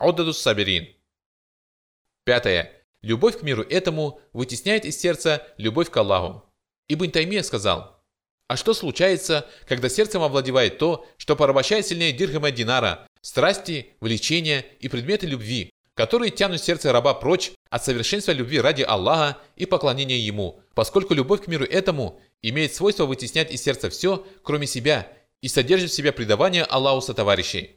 Аудадус Саберин. Пятое. Любовь к миру этому вытесняет из сердца любовь к Аллаху. Ибн Таймия сказал – а что случается, когда сердцем овладевает то, что порабощает сильнее дирхама динара, страсти, влечения и предметы любви, которые тянут сердце раба прочь от совершенства любви ради Аллаха и поклонения Ему, поскольку любовь к миру этому имеет свойство вытеснять из сердца все, кроме себя, и содержит в себе предавание Аллаху сотоварищей.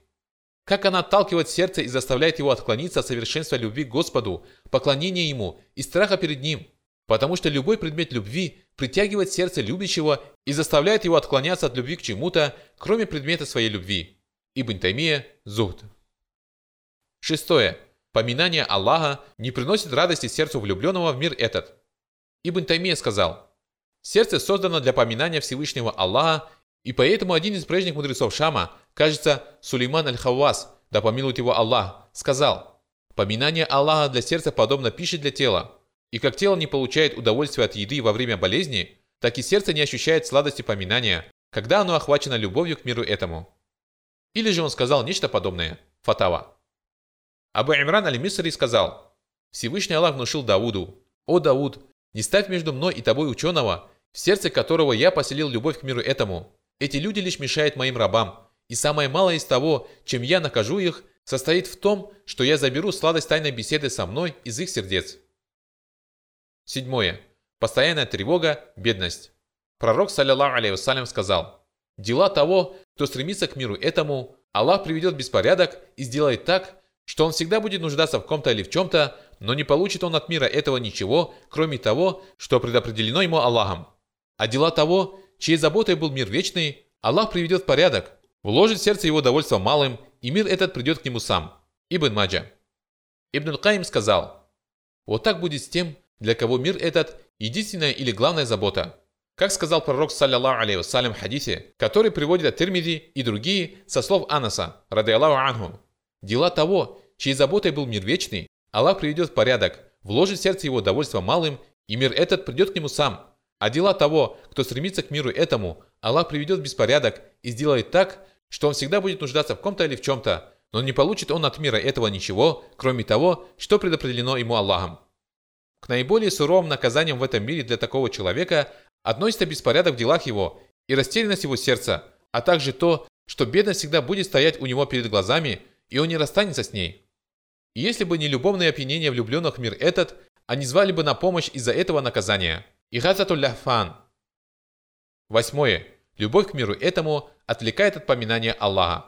Как она отталкивает сердце и заставляет его отклониться от совершенства любви к Господу, поклонения Ему и страха перед Ним – Потому что любой предмет любви притягивает сердце любящего и заставляет его отклоняться от любви к чему-то, кроме предмета своей любви. Ибн Таймия, Зухд. Шестое. Поминание Аллаха не приносит радости сердцу влюбленного в мир этот. Ибн Таймия сказал, «Сердце создано для поминания Всевышнего Аллаха, и поэтому один из прежних мудрецов Шама, кажется, Сулейман аль-Хаввас, да помилует его Аллах, сказал, «Поминание Аллаха для сердца подобно пище для тела, и как тело не получает удовольствия от еды во время болезни, так и сердце не ощущает сладости поминания, когда оно охвачено любовью к миру этому. Или же он сказал нечто подобное. Фатава. Абу Имран аль-Мисри сказал, Всевышний Аллах внушил Дауду, «О Дауд, не ставь между мной и тобой ученого, в сердце которого я поселил любовь к миру этому. Эти люди лишь мешают моим рабам, и самое малое из того, чем я накажу их, состоит в том, что я заберу сладость тайной беседы со мной из их сердец. Седьмое. Постоянная тревога, бедность. Пророк, саллиллаху алейхи сказал, «Дела того, кто стремится к миру этому, Аллах приведет беспорядок и сделает так, что он всегда будет нуждаться в ком-то или в чем-то, но не получит он от мира этого ничего, кроме того, что предопределено ему Аллахом. А дела того, чьей заботой был мир вечный, Аллах приведет в порядок, вложит в сердце его довольство малым, и мир этот придет к нему сам. Ибн Маджа. Ибн Аль-Каим сказал, «Вот так будет с тем, для кого мир этот – единственная или главная забота». Как сказал пророк, саллиллаху алейхи вассалям в хадисе, который приводит от Тирмиди и другие со слов Анаса, рады Аллаху анху. Дела того, чьей заботой был мир вечный, Аллах приведет в порядок, вложит в сердце его довольство малым, и мир этот придет к нему сам. А дела того, кто стремится к миру этому, Аллах приведет в беспорядок и сделает так, что он всегда будет нуждаться в ком-то или в чем-то, но не получит он от мира этого ничего, кроме того, что предопределено ему Аллахом. К наиболее суровым наказаниям в этом мире для такого человека относится беспорядок в делах его и растерянность его сердца, а также то, что бедность всегда будет стоять у него перед глазами – и он не расстанется с ней. И если бы не любовное опьянение влюбленных в мир этот, они звали бы на помощь из-за этого наказания. Игататуль ляхфан. Восьмое. Любовь к миру этому отвлекает от поминания Аллаха.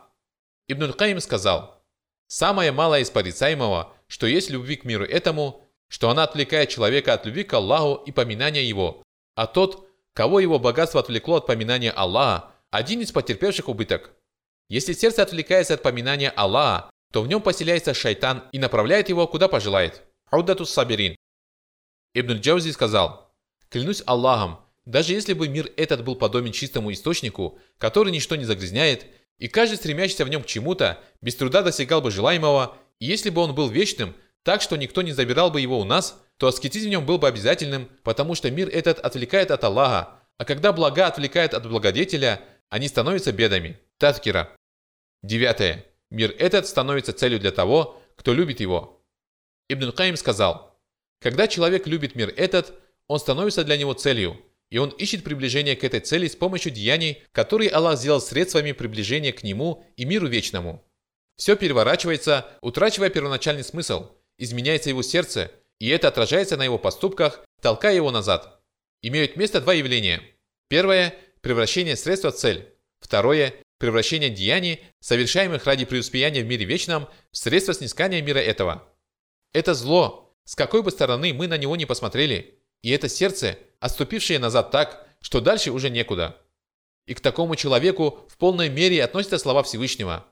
Ибн Каим сказал, «Самое малое из порицаемого, что есть любви к миру этому, что она отвлекает человека от любви к Аллаху и поминания Его, а тот, кого его богатство отвлекло от поминания Аллаха, один из потерпевших убыток. Если сердце отвлекается от поминания Аллаха, то в нем поселяется шайтан и направляет его куда пожелает. Аудатус Сабирин. Ибн Джаузи сказал, «Клянусь Аллахом, даже если бы мир этот был подобен чистому источнику, который ничто не загрязняет, и каждый стремящийся в нем к чему-то, без труда достигал бы желаемого, и если бы он был вечным, так что никто не забирал бы его у нас, то аскетизм в нем был бы обязательным, потому что мир этот отвлекает от Аллаха, а когда блага отвлекает от благодетеля, они становятся бедами. Таткира. Девятое. Мир этот становится целью для того, кто любит его. Ибн Каим сказал, когда человек любит мир этот, он становится для него целью, и он ищет приближение к этой цели с помощью деяний, которые Аллах сделал средствами приближения к нему и миру вечному. Все переворачивается, утрачивая первоначальный смысл, изменяется его сердце, и это отражается на его поступках, толкая его назад. Имеют место два явления. Первое – превращение средства в цель. Второе – превращение деяний, совершаемых ради преуспеяния в мире вечном, в средство снискания мира этого. Это зло, с какой бы стороны мы на него не посмотрели, и это сердце, отступившее назад так, что дальше уже некуда. И к такому человеку в полной мере относятся слова Всевышнего.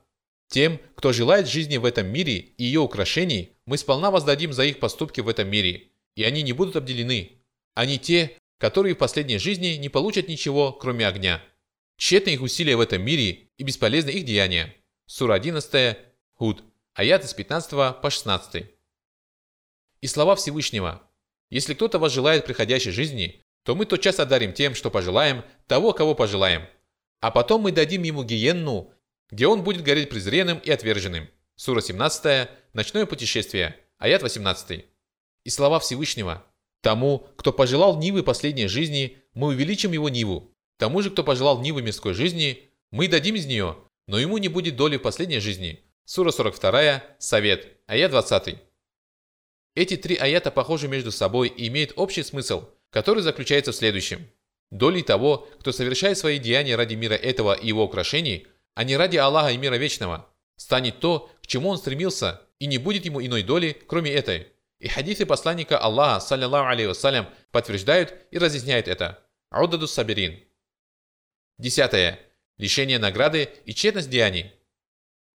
Тем, кто желает жизни в этом мире и ее украшений, мы сполна воздадим за их поступки в этом мире, и они не будут обделены. Они те, которые в последней жизни не получат ничего, кроме огня. Тщетны их усилия в этом мире и бесполезны их деяния. Сура 11, Худ, аят из 15 по 16. И слова Всевышнего. Если кто-то вас желает приходящей жизни, то мы тотчас одарим тем, что пожелаем, того, кого пожелаем. А потом мы дадим ему гиенну, где он будет гореть презренным и отверженным. Сура 17, Ночное путешествие, аят 18. И слова Всевышнего. Тому, кто пожелал Нивы последней жизни, мы увеличим его Ниву, Тому же, кто пожелал Нивы мирской жизни, мы дадим из нее, но ему не будет доли в последней жизни. Сура 42, Совет, аят 20. Эти три аята похожи между собой и имеют общий смысл, который заключается в следующем. Долей того, кто совершает свои деяния ради мира этого и его украшений, а не ради Аллаха и мира вечного, станет то, к чему он стремился, и не будет ему иной доли, кроме этой. И хадисы посланника Аллаха, саллиллаху алейхи вассалям, подтверждают и разъясняют это. Аудаду Сабирин. Десятое. Лишение награды и тщетность деяний.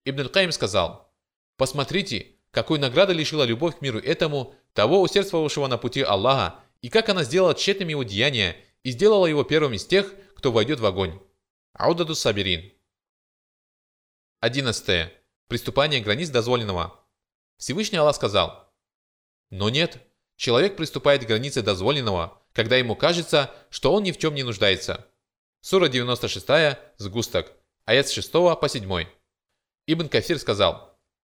Ибн Каим сказал, «Посмотрите, какой награды лишила любовь к миру этому, того усердствовавшего на пути Аллаха, и как она сделала тщетными его деяния и сделала его первым из тех, кто войдет в огонь». Аудаду Сабирин. Одиннадцатое. Приступание границ дозволенного. Всевышний Аллах сказал, «Но нет, человек приступает к границе дозволенного, когда ему кажется, что он ни в чем не нуждается». Сура 96, сгусток, аят с 6 по 7. Ибн Кафир сказал,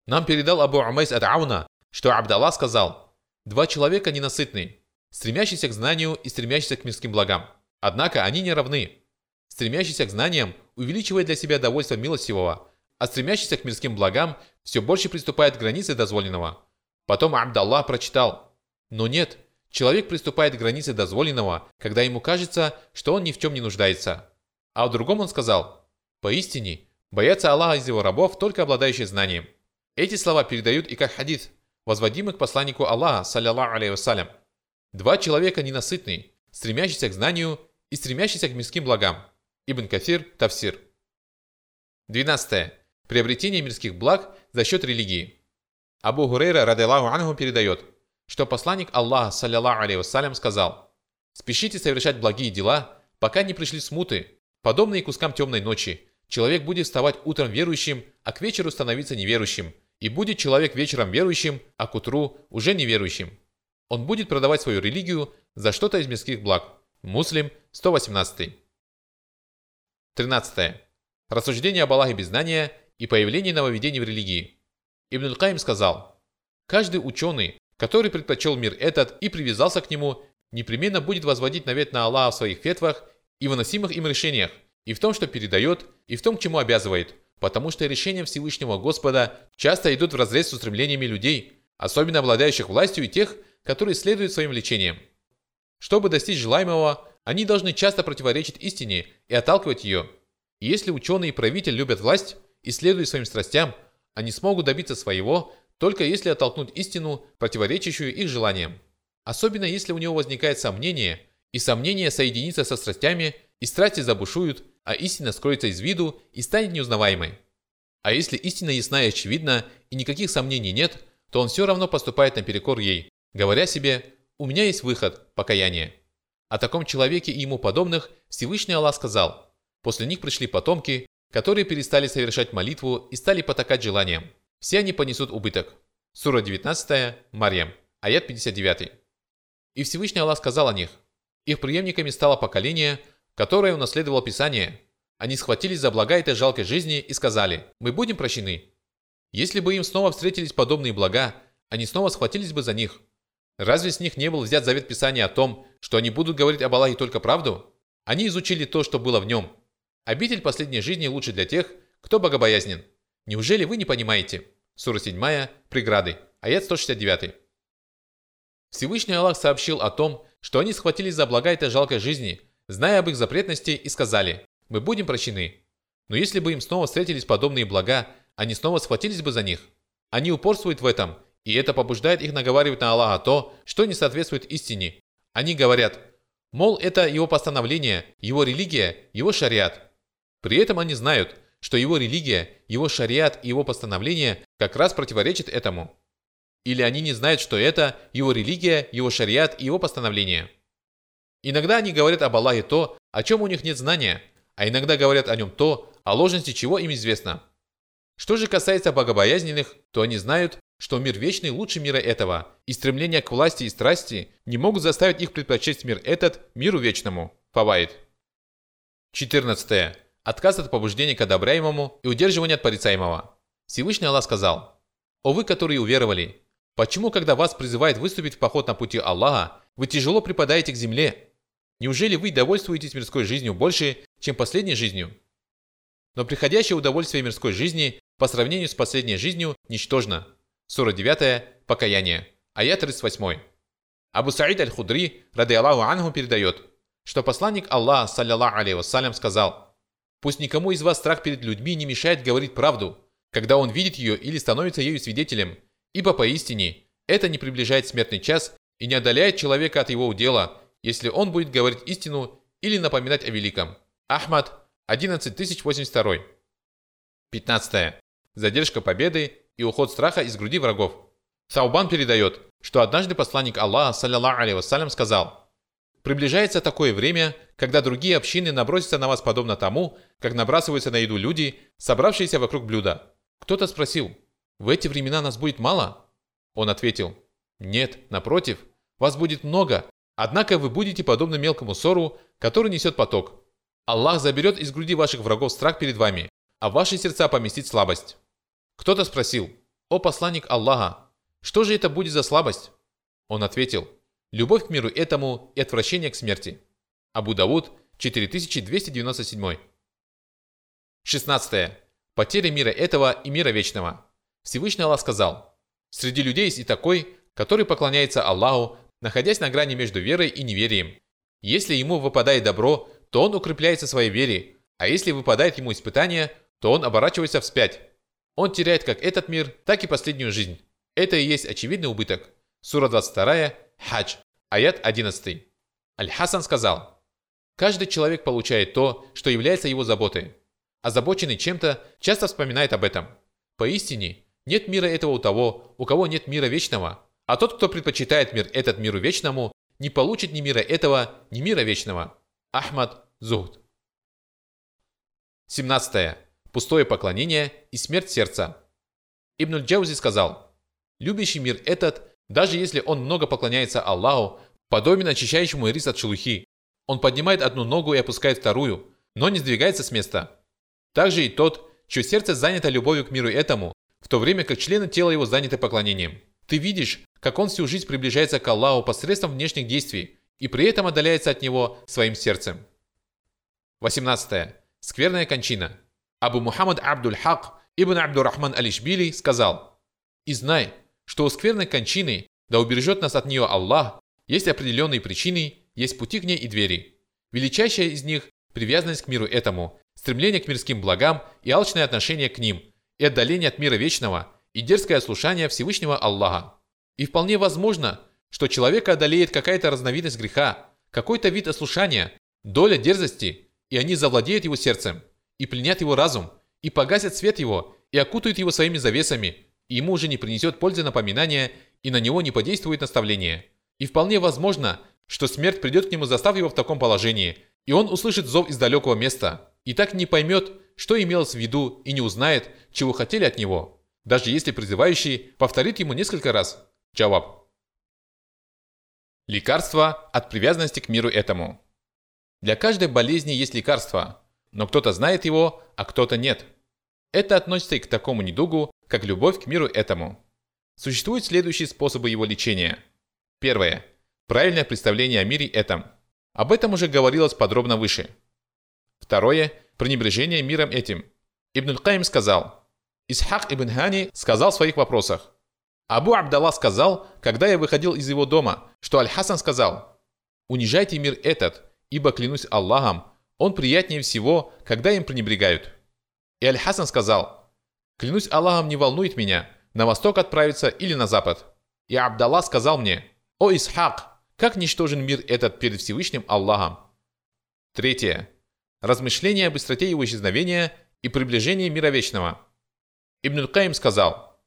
«Нам передал Абу Умайс от Ауна, что Абдалла сказал, «Два человека ненасытны, стремящиеся к знанию и стремящиеся к мирским благам. Однако они не равны. Стремящийся к знаниям увеличивает для себя довольство милостивого, а стремящийся к мирским благам все больше приступает к границе дозволенного. Потом Абдаллах прочитал «Но нет, человек приступает к границе дозволенного, когда ему кажется, что он ни в чем не нуждается». А в другом он сказал «Поистине, боятся Аллаха из его рабов, только обладающие знанием». Эти слова передают и как хадис, возводимый к посланнику Аллаха, саллиллаху алейхи вассалям. Два человека ненасытные, стремящиеся к знанию и стремящиеся к мирским благам. Ибн Кафир, Тавсир. 12. Приобретение мирских благ за счет религии. Абу Хурейра, радиаллаху анху, передает, что посланник Аллаха, саллиллаху алейхи вассалям, сказал, «Спешите совершать благие дела, пока не пришли смуты, подобные кускам темной ночи. Человек будет вставать утром верующим, а к вечеру становиться неверующим, и будет человек вечером верующим, а к утру уже неверующим. Он будет продавать свою религию за что-то из мирских благ. Муслим, 118. 13. Рассуждение об Аллахе без знания и появление нововведений в религии. Ибн Каим сказал, «Каждый ученый, который предпочел мир этот и привязался к нему, непременно будет возводить навет на Аллаха в своих фетвах и выносимых им решениях, и в том, что передает, и в том, к чему обязывает, потому что решения Всевышнего Господа часто идут вразрез с устремлениями людей, особенно обладающих властью и тех, которые следуют своим лечениям. Чтобы достичь желаемого, они должны часто противоречить истине и отталкивать ее. И если ученые и правитель любят власть и следуют своим страстям, они смогут добиться своего, только если оттолкнут истину, противоречащую их желаниям. Особенно если у него возникает сомнение, и сомнение соединится со страстями, и страсти забушуют, а истина скроется из виду и станет неузнаваемой. А если истина ясна и очевидна, и никаких сомнений нет, то он все равно поступает наперекор ей, говоря себе «У меня есть выход, покаяние». О таком человеке и ему подобных Всевышний Аллах сказал «После них пришли потомки, которые перестали совершать молитву и стали потакать желаниям. Все они понесут убыток». Сура 19, Марьям, аят 59. И Всевышний Аллах сказал о них «Их преемниками стало поколение, которое унаследовало Писание. Они схватились за блага этой жалкой жизни и сказали, мы будем прощены. Если бы им снова встретились подобные блага, они снова схватились бы за них. Разве с них не был взят завет Писания о том, что они будут говорить об Аллахе только правду? Они изучили то, что было в нем. Обитель последней жизни лучше для тех, кто богобоязнен. Неужели вы не понимаете? Сура 7, преграды, аят 169. Всевышний Аллах сообщил о том, что они схватились за блага этой жалкой жизни, зная об их запретности, и сказали, мы будем прощены. Но если бы им снова встретились подобные блага, они снова схватились бы за них. Они упорствуют в этом, и это побуждает их наговаривать на Аллаха то, что не соответствует истине. Они говорят, мол, это его постановление, его религия, его шариат. При этом они знают, что его религия, его шариат и его постановление как раз противоречат этому. Или они не знают, что это его религия, его шариат и его постановление. Иногда они говорят об Аллахе то, о чем у них нет знания, а иногда говорят о нем то, о ложности чего им известно. Что же касается богобоязненных, то они знают, что мир вечный лучше мира этого, и стремление к власти и страсти не могут заставить их предпочесть мир этот миру вечному. Фаваид. 14. Отказ от побуждения к одобряемому и удерживание от порицаемого. Всевышний Аллах сказал, «О вы, которые уверовали, почему, когда вас призывает выступить в поход на пути Аллаха, вы тяжело припадаете к земле Неужели вы довольствуетесь мирской жизнью больше, чем последней жизнью? Но приходящее удовольствие мирской жизни по сравнению с последней жизнью ничтожно. Сура 9. Покаяние. Аят 38. Абу Саид аль-Худри, рады Аллаху анху, передает, что посланник Аллаха, саллиллаху алейхи вассалям, сказал, «Пусть никому из вас страх перед людьми не мешает говорить правду, когда он видит ее или становится ею свидетелем, ибо поистине это не приближает смертный час и не отдаляет человека от его удела, если он будет говорить истину или напоминать о великом. Ахмад, 11082. 15. Задержка победы и уход страха из груди врагов. Саубан передает, что однажды посланник Аллаха, саллиллаху алейhi вассалям, сказал, «Приближается такое время, когда другие общины набросятся на вас подобно тому, как набрасываются на еду люди, собравшиеся вокруг блюда». Кто-то спросил, «В эти времена нас будет мало?» Он ответил, «Нет, напротив, вас будет много, Однако вы будете подобны мелкому ссору, который несет поток. Аллах заберет из груди ваших врагов страх перед вами, а в ваши сердца поместит слабость. Кто-то спросил, «О посланник Аллаха, что же это будет за слабость?» Он ответил, «Любовь к миру этому и отвращение к смерти». Абу Дауд, 4297. 16. потеря мира этого и мира вечного. Всевышний Аллах сказал, «Среди людей есть и такой, который поклоняется Аллаху, находясь на грани между верой и неверием. Если ему выпадает добро, то он укрепляется своей вере, а если выпадает ему испытание, то он оборачивается вспять. Он теряет как этот мир, так и последнюю жизнь. Это и есть очевидный убыток. Сура 22, Хадж, аят 11. Аль-Хасан сказал, «Каждый человек получает то, что является его заботой. Озабоченный чем-то часто вспоминает об этом. Поистине, нет мира этого у того, у кого нет мира вечного, а тот, кто предпочитает мир этот миру вечному, не получит ни мира этого, ни мира вечного. Ахмад Зухд. 17. Пустое поклонение и смерть сердца. Ибн Джаузи сказал, «Любящий мир этот, даже если он много поклоняется Аллаху, подобен очищающему рис от шелухи. Он поднимает одну ногу и опускает вторую, но не сдвигается с места. Также и тот, чье сердце занято любовью к миру этому, в то время как члены тела его заняты поклонением. Ты видишь, как он всю жизнь приближается к Аллаху посредством внешних действий и при этом отдаляется от него своим сердцем. 18. Скверная кончина. Абу Мухаммад Абдуль Хак ибн Абдурахман Алишбили сказал, «И знай, что у скверной кончины, да убережет нас от нее Аллах, есть определенные причины, есть пути к ней и двери. Величайшая из них – привязанность к миру этому, стремление к мирским благам и алчное отношение к ним, и отдаление от мира вечного, и дерзкое слушание Всевышнего Аллаха. И вполне возможно, что человека одолеет какая-то разновидность греха, какой-то вид ослушания, доля дерзости, и они завладеют его сердцем, и пленят его разум, и погасят свет его, и окутают его своими завесами, и ему уже не принесет пользы напоминания, и на него не подействует наставление. И вполне возможно, что смерть придет к нему, застав его в таком положении, и он услышит зов из далекого места, и так не поймет, что имелось в виду, и не узнает, чего хотели от него, даже если призывающий повторит ему несколько раз – Джаваб. Лекарство от привязанности к миру этому. Для каждой болезни есть лекарство, но кто-то знает его, а кто-то нет. Это относится и к такому недугу, как любовь к миру этому. Существуют следующие способы его лечения. Первое. Правильное представление о мире этом. Об этом уже говорилось подробно выше. Второе. Пренебрежение миром этим. Ибн Каим сказал. Исхак ибн Хани сказал в своих вопросах. Абу Абдалла сказал, когда я выходил из его дома, что Аль-Хасан сказал, «Унижайте мир этот, ибо, клянусь Аллахом, он приятнее всего, когда им пренебрегают». И Аль-Хасан сказал, «Клянусь Аллахом, не волнует меня, на восток отправиться или на запад». И Абдалла сказал мне, «О Исхак, как ничтожен мир этот перед Всевышним Аллахом». Третье. Размышление о быстроте его исчезновения и приближении мира вечного. Ибн Каим сказал –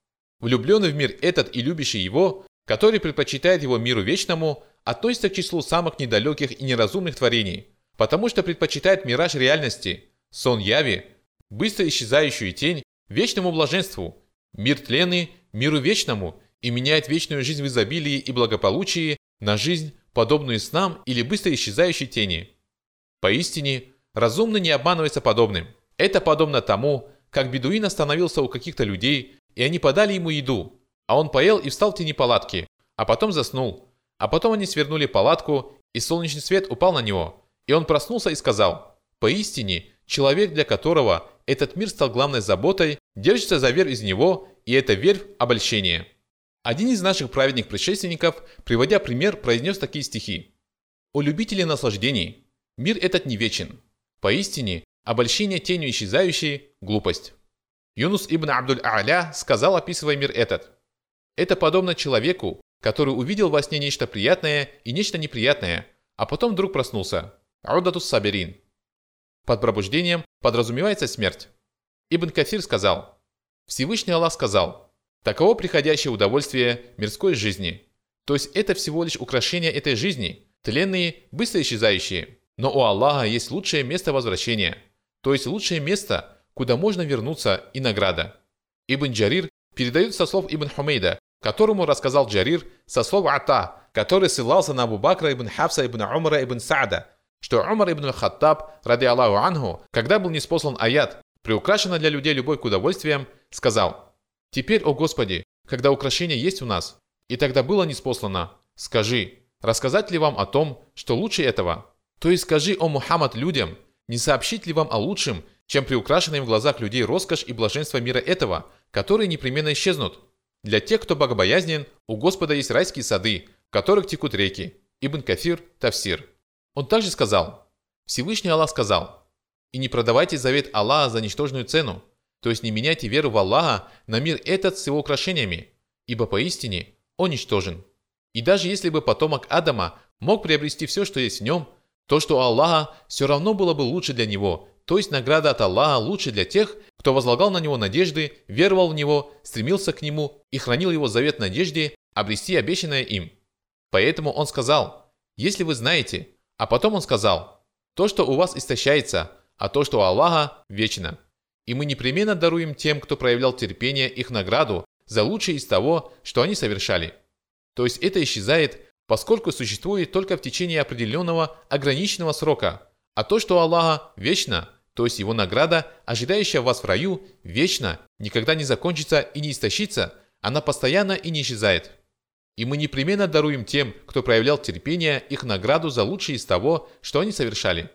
Влюбленный в мир этот и любящий его, который предпочитает его миру вечному, относится к числу самых недалеких и неразумных творений, потому что предпочитает мираж реальности, сон яви, быстро исчезающую тень, вечному блаженству, мир тленный, миру вечному и меняет вечную жизнь в изобилии и благополучии на жизнь, подобную снам или быстро исчезающей тени. Поистине, разумный не обманывается подобным. Это подобно тому, как бедуин остановился у каких-то людей, и они подали ему еду, а он поел и встал в тени палатки, а потом заснул. А потом они свернули палатку, и солнечный свет упал на него, и он проснулся и сказал, «Поистине, человек, для которого этот мир стал главной заботой, держится за верь из него, и это верь – обольщение». Один из наших праведных предшественников, приводя пример, произнес такие стихи. «О любители наслаждений! Мир этот не вечен. Поистине, обольщение тенью исчезающей – глупость». Юнус ибн Абдуль-А'ля сказал, описывая мир этот. Это подобно человеку, который увидел во сне нечто приятное и нечто неприятное, а потом вдруг проснулся. Аудатус Саберин. Под пробуждением подразумевается смерть. Ибн Кафир сказал, Всевышний Аллах сказал, таково приходящее удовольствие мирской жизни. То есть это всего лишь украшение этой жизни, тленные, быстро исчезающие. Но у Аллаха есть лучшее место возвращения, то есть лучшее место, куда можно вернуться и награда. Ибн Джарир передает со слов Ибн Хумейда, которому рассказал Джарир со слов Ата, который ссылался на Абу Бакра ибн Хавса ибн Умара ибн Саада, что Умар ибн Хаттаб, ради Аллаху Анху, когда был неспослан аят, приукрашена для людей любовь к удовольствиям, сказал, «Теперь, о Господи, когда украшение есть у нас, и тогда было неспослано, скажи, рассказать ли вам о том, что лучше этого? То есть скажи, о Мухаммад людям, не сообщить ли вам о лучшем, чем приукрашенные в глазах людей роскошь и блаженство мира этого, которые непременно исчезнут. Для тех, кто богобоязнен, у Господа есть райские сады, в которых текут реки. Ибн Кафир, Тавсир. Он также сказал, Всевышний Аллах сказал, «И не продавайте завет Аллаха за ничтожную цену, то есть не меняйте веру в Аллаха на мир этот с его украшениями, ибо поистине он ничтожен. И даже если бы потомок Адама мог приобрести все, что есть в нем, то, что Аллаха, все равно было бы лучше для него, то есть награда от Аллаха лучше для тех, кто возлагал на него надежды, веровал в него, стремился к нему и хранил его завет надежде обрести обещанное им. Поэтому он сказал, если вы знаете, а потом он сказал, то, что у вас истощается, а то, что у Аллаха, вечно. И мы непременно даруем тем, кто проявлял терпение, их награду за лучшее из того, что они совершали. То есть это исчезает, поскольку существует только в течение определенного ограниченного срока, а то, что Аллаха вечно, то есть его награда, ожидающая вас в раю, вечно, никогда не закончится и не истощится, она постоянно и не исчезает. И мы непременно даруем тем, кто проявлял терпение, их награду за лучшее из того, что они совершали.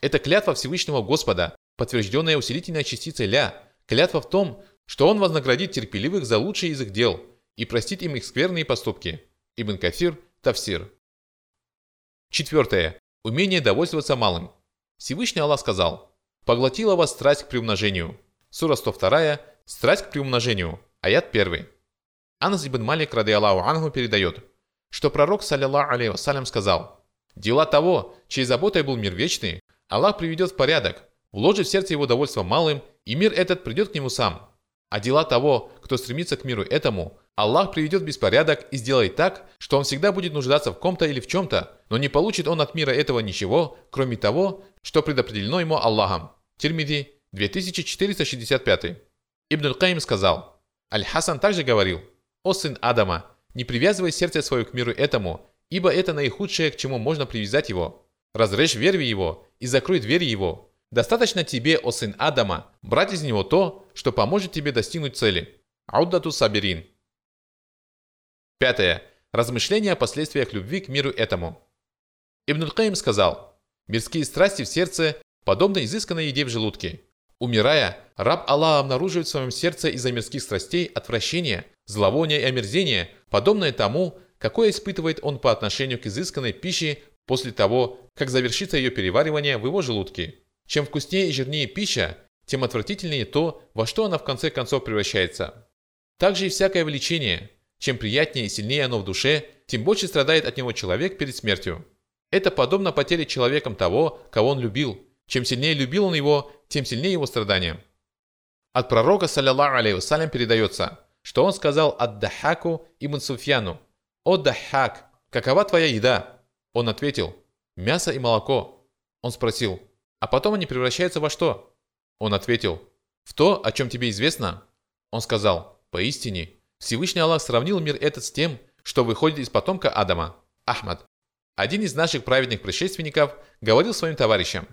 Это клятва Всевышнего Господа, подтвержденная усилительной частицей «ля», клятва в том, что Он вознаградит терпеливых за лучшие из их дел и простит им их скверные поступки. Ибн Кафир, Тавсир. Четвертое. Умение довольствоваться малым. Всевышний Аллах сказал, «Поглотила вас страсть к приумножению». Сура 102, страсть к приумножению, аят 1. Анас ибн Малик, рады Аллаху Ангу, передает, что пророк, саллиллаху алейхи вассалям, сказал, «Дела того, чьей заботой был мир вечный, Аллах приведет в порядок, вложит в сердце его довольство малым, и мир этот придет к нему сам. А дела того, кто стремится к миру этому, Аллах приведет беспорядок и сделает так, что он всегда будет нуждаться в ком-то или в чем-то, но не получит он от мира этого ничего, кроме того, что предопределено ему Аллахом. Тирмиди, 2465. Ибн Аль-Каим сказал, Аль-Хасан также говорил, «О сын Адама, не привязывай сердце свое к миру этому, ибо это наихудшее, к чему можно привязать его. Разрежь верви его и закрой двери его. Достаточно тебе, о сын Адама, брать из него то, что поможет тебе достигнуть цели. Ауддату Сабирин. Пятое. Размышления о последствиях любви к миру этому. Ибн Каим сказал, «Мирские страсти в сердце подобны изысканной еде в желудке. Умирая, раб Аллаха обнаруживает в своем сердце из-за мирских страстей отвращение, зловоние и омерзение, подобное тому, какое испытывает он по отношению к изысканной пище после того, как завершится ее переваривание в его желудке. Чем вкуснее и жирнее пища, тем отвратительнее то, во что она в конце концов превращается. Также и всякое влечение – чем приятнее и сильнее оно в душе, тем больше страдает от него человек перед смертью. Это подобно потере человеком того, кого он любил. Чем сильнее любил он его, тем сильнее его страдания. От пророка, саллиллаху алейхи передается, что он сказал Ад-Дахаку ибн Суфьяну, «О Дахак, какова твоя еда?» Он ответил, «Мясо и молоко». Он спросил, «А потом они превращаются во что?» Он ответил, «В то, о чем тебе известно». Он сказал, «Поистине, Всевышний Аллах сравнил мир этот с тем, что выходит из потомка Адама. Ахмад. Один из наших праведных предшественников говорил своим товарищам,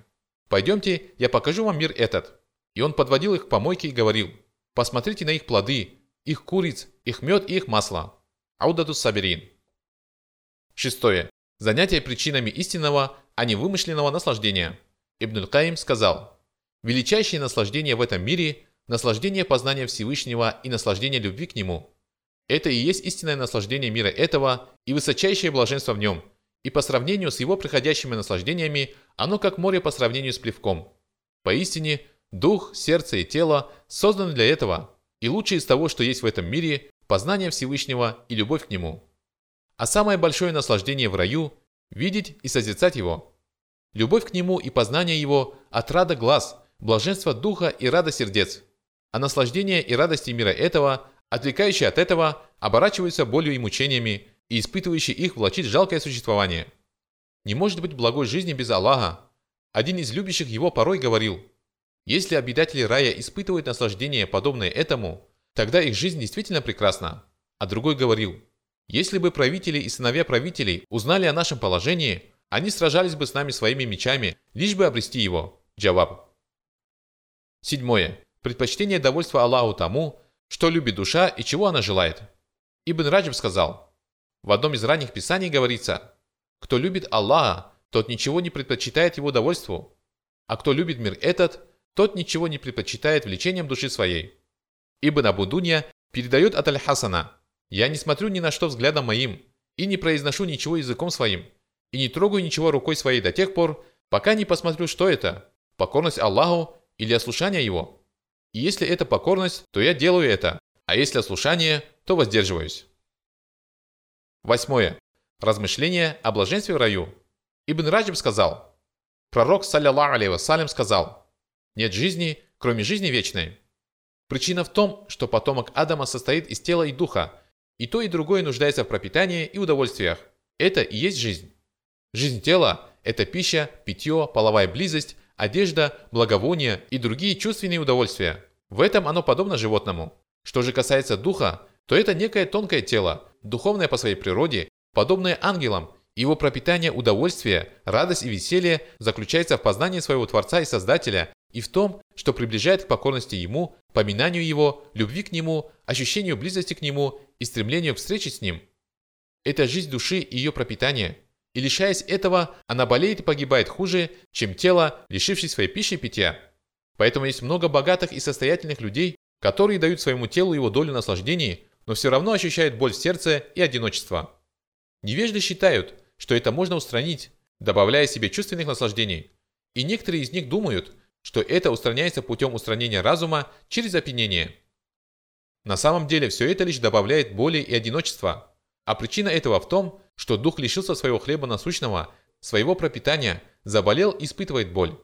«Пойдемте, я покажу вам мир этот». И он подводил их к помойке и говорил, «Посмотрите на их плоды, их куриц, их мед и их масло». Аудатус Саберин. Шестое. Занятие причинами истинного, а не вымышленного наслаждения. Ибн Каим сказал, «Величайшее наслаждение в этом мире – наслаждение познания Всевышнего и наслаждение любви к Нему – это и есть истинное наслаждение мира этого и высочайшее блаженство в нем. И по сравнению с его приходящими наслаждениями, оно как море по сравнению с плевком. Поистине, дух, сердце и тело созданы для этого, и лучшее из того, что есть в этом мире, познание Всевышнего и любовь к Нему. А самое большое наслаждение в раю – видеть и созерцать Его. Любовь к Нему и познание Его – отрада глаз, блаженство духа и радость сердец. А наслаждение и радости мира этого отвлекающие от этого, оборачиваются болью и мучениями, и испытывающие их влачит жалкое существование. Не может быть благой жизни без Аллаха. Один из любящих его порой говорил, если обитатели рая испытывают наслаждение, подобное этому, тогда их жизнь действительно прекрасна. А другой говорил, если бы правители и сыновья правителей узнали о нашем положении, они сражались бы с нами своими мечами, лишь бы обрести его. Джаваб. Седьмое. Предпочтение довольства Аллаху тому, что любит душа и чего она желает. Ибн Раджиб сказал, в одном из ранних писаний говорится, кто любит Аллаха, тот ничего не предпочитает его довольству, а кто любит мир этот, тот ничего не предпочитает влечением души своей. Ибн Абу Дунья передает от Аль-Хасана «Я не смотрю ни на что взглядом моим, и не произношу ничего языком своим, и не трогаю ничего рукой своей до тех пор, пока не посмотрю, что это, покорность Аллаху или ослушание Его. И если это покорность, то я делаю это, а если ослушание, то воздерживаюсь». Восьмое. Размышление о блаженстве в раю. Ибн Раджиб сказал, пророк, саллиллаху алейhi вассалям, сказал, «Нет жизни, кроме жизни вечной». Причина в том, что потомок Адама состоит из тела и духа, и то и другое нуждается в пропитании и удовольствиях. Это и есть жизнь. Жизнь тела – это пища, питье, половая близость, одежда, благовония и другие чувственные удовольствия. В этом оно подобно животному. Что же касается духа, то это некое тонкое тело, духовное по своей природе, подобное ангелам. Его пропитание удовольствия, радость и веселье заключается в познании своего Творца и Создателя и в том, что приближает к покорности Ему, поминанию Его, любви к Нему, ощущению близости к Нему и стремлению к встрече с Ним. Это жизнь души и ее пропитание. И лишаясь этого, она болеет и погибает хуже, чем тело, лишившись своей пищи и питья. Поэтому есть много богатых и состоятельных людей, которые дают своему телу его долю наслаждений, но все равно ощущают боль в сердце и одиночество. Невежды считают, что это можно устранить, добавляя себе чувственных наслаждений. И некоторые из них думают, что это устраняется путем устранения разума через опьянение. На самом деле все это лишь добавляет боли и одиночества, а причина этого в том, что дух лишился своего хлеба насущного, своего пропитания, заболел испытывает боль.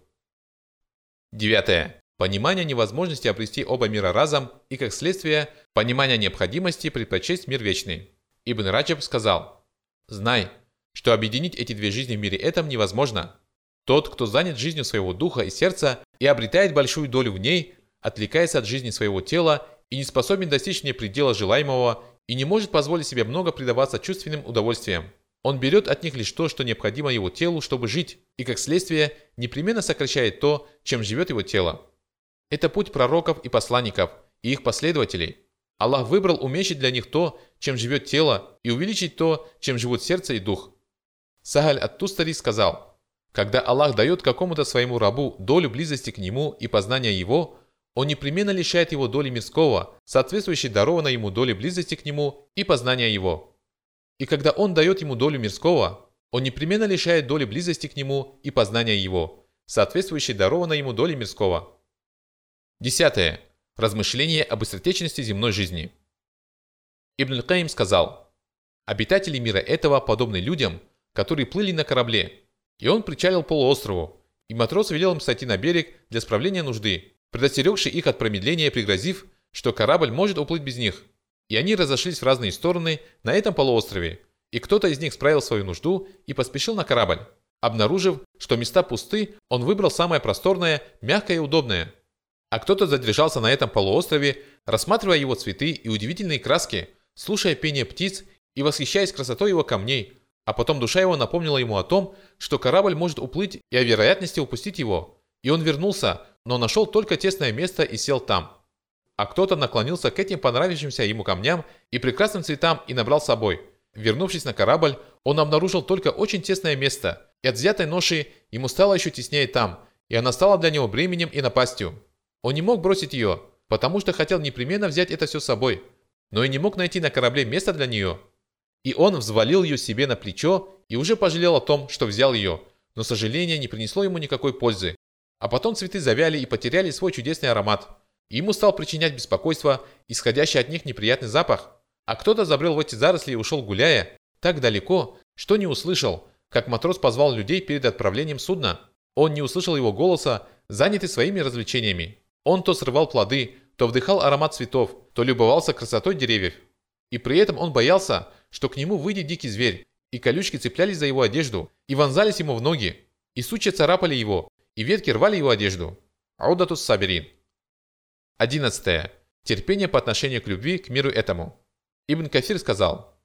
Девятое. Понимание невозможности обрести оба мира разом и, как следствие, понимание необходимости предпочесть мир вечный. Ибн Раджаб сказал, «Знай, что объединить эти две жизни в мире этом невозможно. Тот, кто занят жизнью своего духа и сердца и обретает большую долю в ней, отвлекается от жизни своего тела и не способен достичь не предела желаемого и не может позволить себе много предаваться чувственным удовольствиям. Он берет от них лишь то, что необходимо его телу, чтобы жить, и как следствие непременно сокращает то, чем живет его тело. Это путь пророков и посланников, и их последователей. Аллах выбрал уменьшить для них то, чем живет тело, и увеличить то, чем живут сердце и дух. Сахаль ат-Тустари сказал, когда Аллах дает какому-то своему рабу долю близости к нему и познания его, он непременно лишает его доли мирского, соответствующей дарованной ему доли близости к нему и познания его. И когда он дает ему долю мирского, он непременно лишает доли близости к нему и познания его, соответствующей дарованной ему доли мирского. Десятое. Размышление об быстротечности земной жизни. Ибн Каим сказал, «Обитатели мира этого подобны людям, которые плыли на корабле, и он причалил полуострову, и матрос велел им сойти на берег для справления нужды, предостерегший их от промедления, пригрозив, что корабль может уплыть без них. И они разошлись в разные стороны на этом полуострове, и кто-то из них справил свою нужду и поспешил на корабль. Обнаружив, что места пусты, он выбрал самое просторное, мягкое и удобное. А кто-то задержался на этом полуострове, рассматривая его цветы и удивительные краски, слушая пение птиц и восхищаясь красотой его камней, а потом душа его напомнила ему о том, что корабль может уплыть и о вероятности упустить его. И он вернулся, но нашел только тесное место и сел там. А кто-то наклонился к этим понравившимся ему камням и прекрасным цветам и набрал с собой. Вернувшись на корабль, он обнаружил только очень тесное место, и от взятой ноши ему стало еще теснее там, и она стала для него бременем и напастью. Он не мог бросить ее, потому что хотел непременно взять это все с собой, но и не мог найти на корабле место для нее. И он взвалил ее себе на плечо и уже пожалел о том, что взял ее, но сожаление не принесло ему никакой пользы. А потом цветы завяли и потеряли свой чудесный аромат. Ему стал причинять беспокойство, исходящий от них неприятный запах. А кто-то забрел в эти заросли и ушел гуляя, так далеко, что не услышал, как матрос позвал людей перед отправлением судна. Он не услышал его голоса, занятый своими развлечениями. Он то срывал плоды, то вдыхал аромат цветов, то любовался красотой деревьев. И при этом он боялся, что к нему выйдет дикий зверь, и колючки цеплялись за его одежду, и вонзались ему в ноги, и сучья царапали его, и ветки рвали его одежду. Аудатус Саберин. 11. Терпение по отношению к любви к миру этому. Ибн Кафир сказал,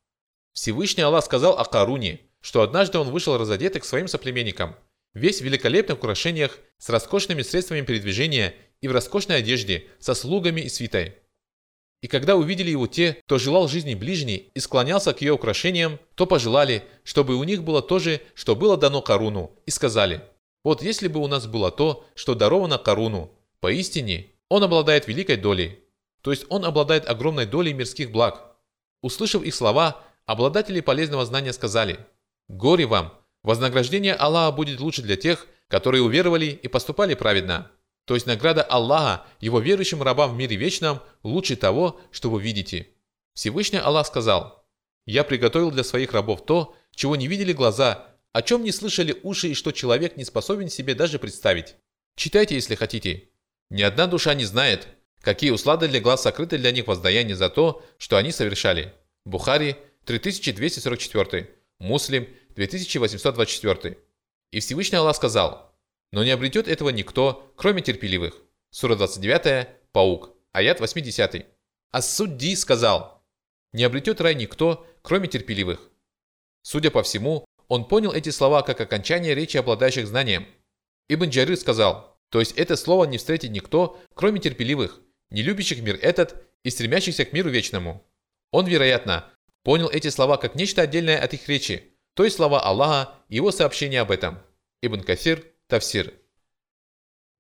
Всевышний Аллах сказал о Каруне, что однажды он вышел разодетый к своим соплеменникам, весь в великолепных украшениях, с роскошными средствами передвижения и в роскошной одежде, со слугами и свитой. И когда увидели его те, кто желал жизни ближней и склонялся к ее украшениям, то пожелали, чтобы у них было то же, что было дано Каруну, и сказали, вот если бы у нас было то, что даровано Каруну, Поистине, он обладает великой долей, то есть он обладает огромной долей мирских благ. Услышав их слова, обладатели полезного знания сказали, «Горе вам! Вознаграждение Аллаха будет лучше для тех, которые уверовали и поступали праведно». То есть награда Аллаха его верующим рабам в мире вечном лучше того, что вы видите. Всевышний Аллах сказал, «Я приготовил для своих рабов то, чего не видели глаза, о чем не слышали уши и что человек не способен себе даже представить. Читайте, если хотите. Ни одна душа не знает, какие услады для глаз сокрыты для них воздаяние за то, что они совершали. Бухари 3244, Муслим 2824. И Всевышний Аллах сказал, но не обретет этого никто, кроме терпеливых. Сура 29, Паук, аят 80. Ас-Судди сказал, не обретет рай никто, кроме терпеливых. Судя по всему, он понял эти слова как окончание речи обладающих знанием. Ибн Джарир сказал, то есть это слово не встретит никто, кроме терпеливых, не любящих мир этот и стремящихся к миру вечному. Он, вероятно, понял эти слова как нечто отдельное от их речи, то есть слова Аллаха и его сообщение об этом. Ибн Кафир, Тавсир.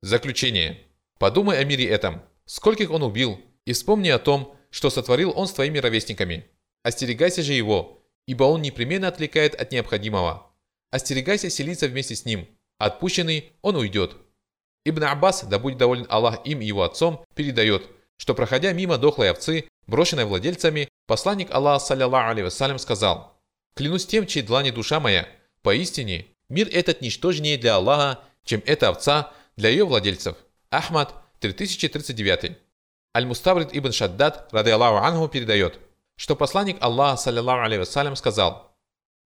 Заключение. Подумай о мире этом, скольких он убил, и вспомни о том, что сотворил он с твоими ровесниками. Остерегайся же его, ибо он непременно отвлекает от необходимого. Остерегайся селиться вместе с ним. Отпущенный он уйдет. Ибн Аббас, да будет доволен Аллах им и его отцом, передает, что проходя мимо дохлой овцы, брошенной владельцами, посланник Аллаха, саллиллаху алейhi сказал, «Клянусь тем, чьей длани душа моя, поистине, Мир этот ничтожнее для Аллаха, чем эта овца для ее владельцев. Ахмад, 3039. Аль-Муставрид ибн Шаддад, рады Аллаху Ангу, передает, что посланник Аллаха, саллиллаху алейhi сказал,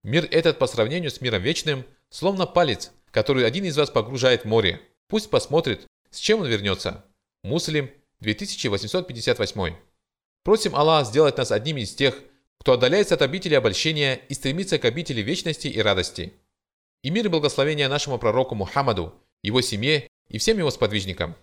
«Мир этот по сравнению с миром вечным, словно палец, который один из вас погружает в море. Пусть посмотрит, с чем он вернется». Муслим, 2858. Просим Аллаха сделать нас одними из тех, кто отдаляется от обители обольщения и стремится к обители вечности и радости. И мир и благословение нашему пророку Мухаммаду, его семье и всем его сподвижникам.